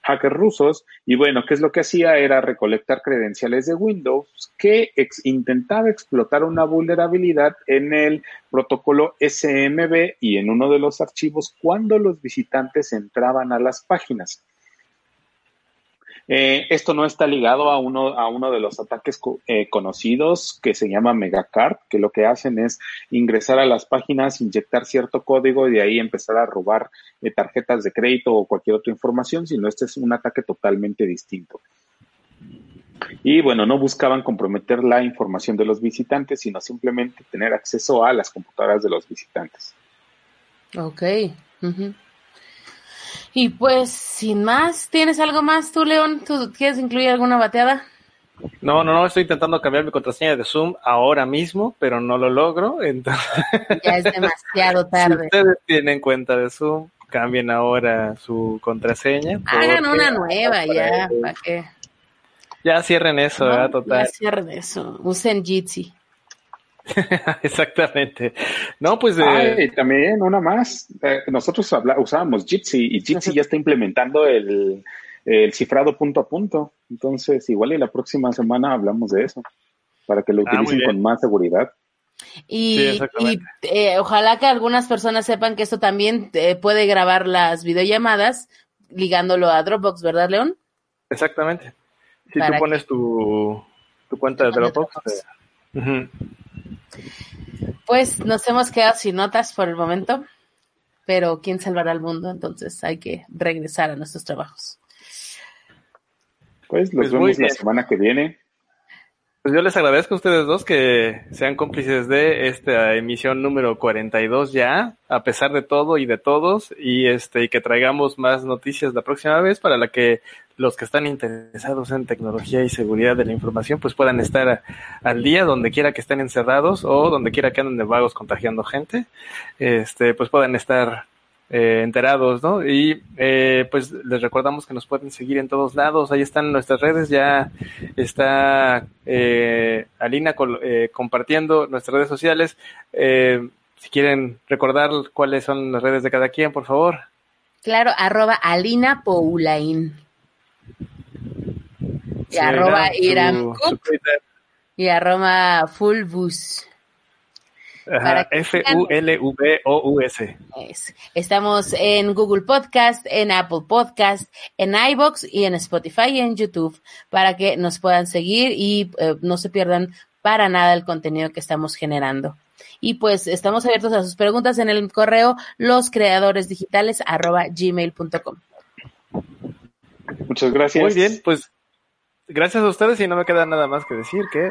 hackers rusos. Y bueno, ¿qué es lo que hacía? Era recolectar credenciales de Windows que intentaba explotar una vulnerabilidad en el protocolo SMB y en uno de los archivos cuando los visitantes entraban a las páginas. Eh, esto no está ligado a uno, a uno de los ataques eh, conocidos que se llama Megacard, que lo que hacen es ingresar a las páginas, inyectar cierto código y de ahí empezar a robar eh, tarjetas de crédito o cualquier otra información, sino este es un ataque totalmente distinto. Y bueno, no buscaban comprometer la información de los visitantes, sino simplemente tener acceso a las computadoras de los visitantes. Ok. Y pues, sin más, ¿tienes algo más tú, León? ¿Tú quieres incluir alguna bateada? No, no, no, estoy intentando cambiar mi contraseña de Zoom ahora mismo, pero no lo logro. *laughs* Entonces... Ya es demasiado *laughs* tarde. si ustedes tienen cuenta de Zoom, cambien ahora su contraseña. Hagan una nueva ya, ¿para qué? Ya cierren eso, ¿verdad? Total. Ya cierren eso. Usen Jitsi. *laughs* Exactamente. No, pues también una más. Eh, nosotros usábamos Jitsi y Jitsi ya está implementando el, cifrado punto a punto. Entonces, igual y la próxima semana hablamos de eso para que lo ah, utilicen con más seguridad. Y, eh, ojalá que algunas personas sepan que esto también eh, puede grabar las videollamadas ligándolo a Dropbox, ¿verdad, León? Exactamente. Si tú pones tu, cuenta de Dropbox. Pues nos hemos quedado sin notas por el momento, pero ¿quién salvará al mundo? Entonces hay que regresar a nuestros trabajos. Pues los pues vemos la semana que viene. Pues yo les agradezco a ustedes dos que sean cómplices de esta emisión número 42 ya, a pesar de todo y de todos, y este y que traigamos más noticias la próxima vez para la que los que están interesados en tecnología y seguridad de la información pues puedan estar al día donde quiera que estén encerrados o donde quiera que anden de vagos contagiando gente, este pues puedan estar eh, enterados, ¿no? Y eh, pues les recordamos que nos pueden seguir en todos lados, ahí están nuestras redes, ya está eh, Alina compartiendo nuestras redes sociales. si quieren recordar cuáles son las redes de cada quien, por favor. Claro, arroba Alina Poulain. Y arroba Iram y arroba Fullbus. F-U-L-V-O-U-S. Estamos en Google Podcast, en Apple Podcast, en iBox y en Spotify y en YouTube para que nos puedan seguir y eh, no se pierdan para nada el contenido que estamos generando. Y pues estamos abiertos a sus preguntas en el correo loscreadoresdigitales arroba gmail.com. Muchas gracias. Muy bien, pues gracias a ustedes y no me queda nada más que decir que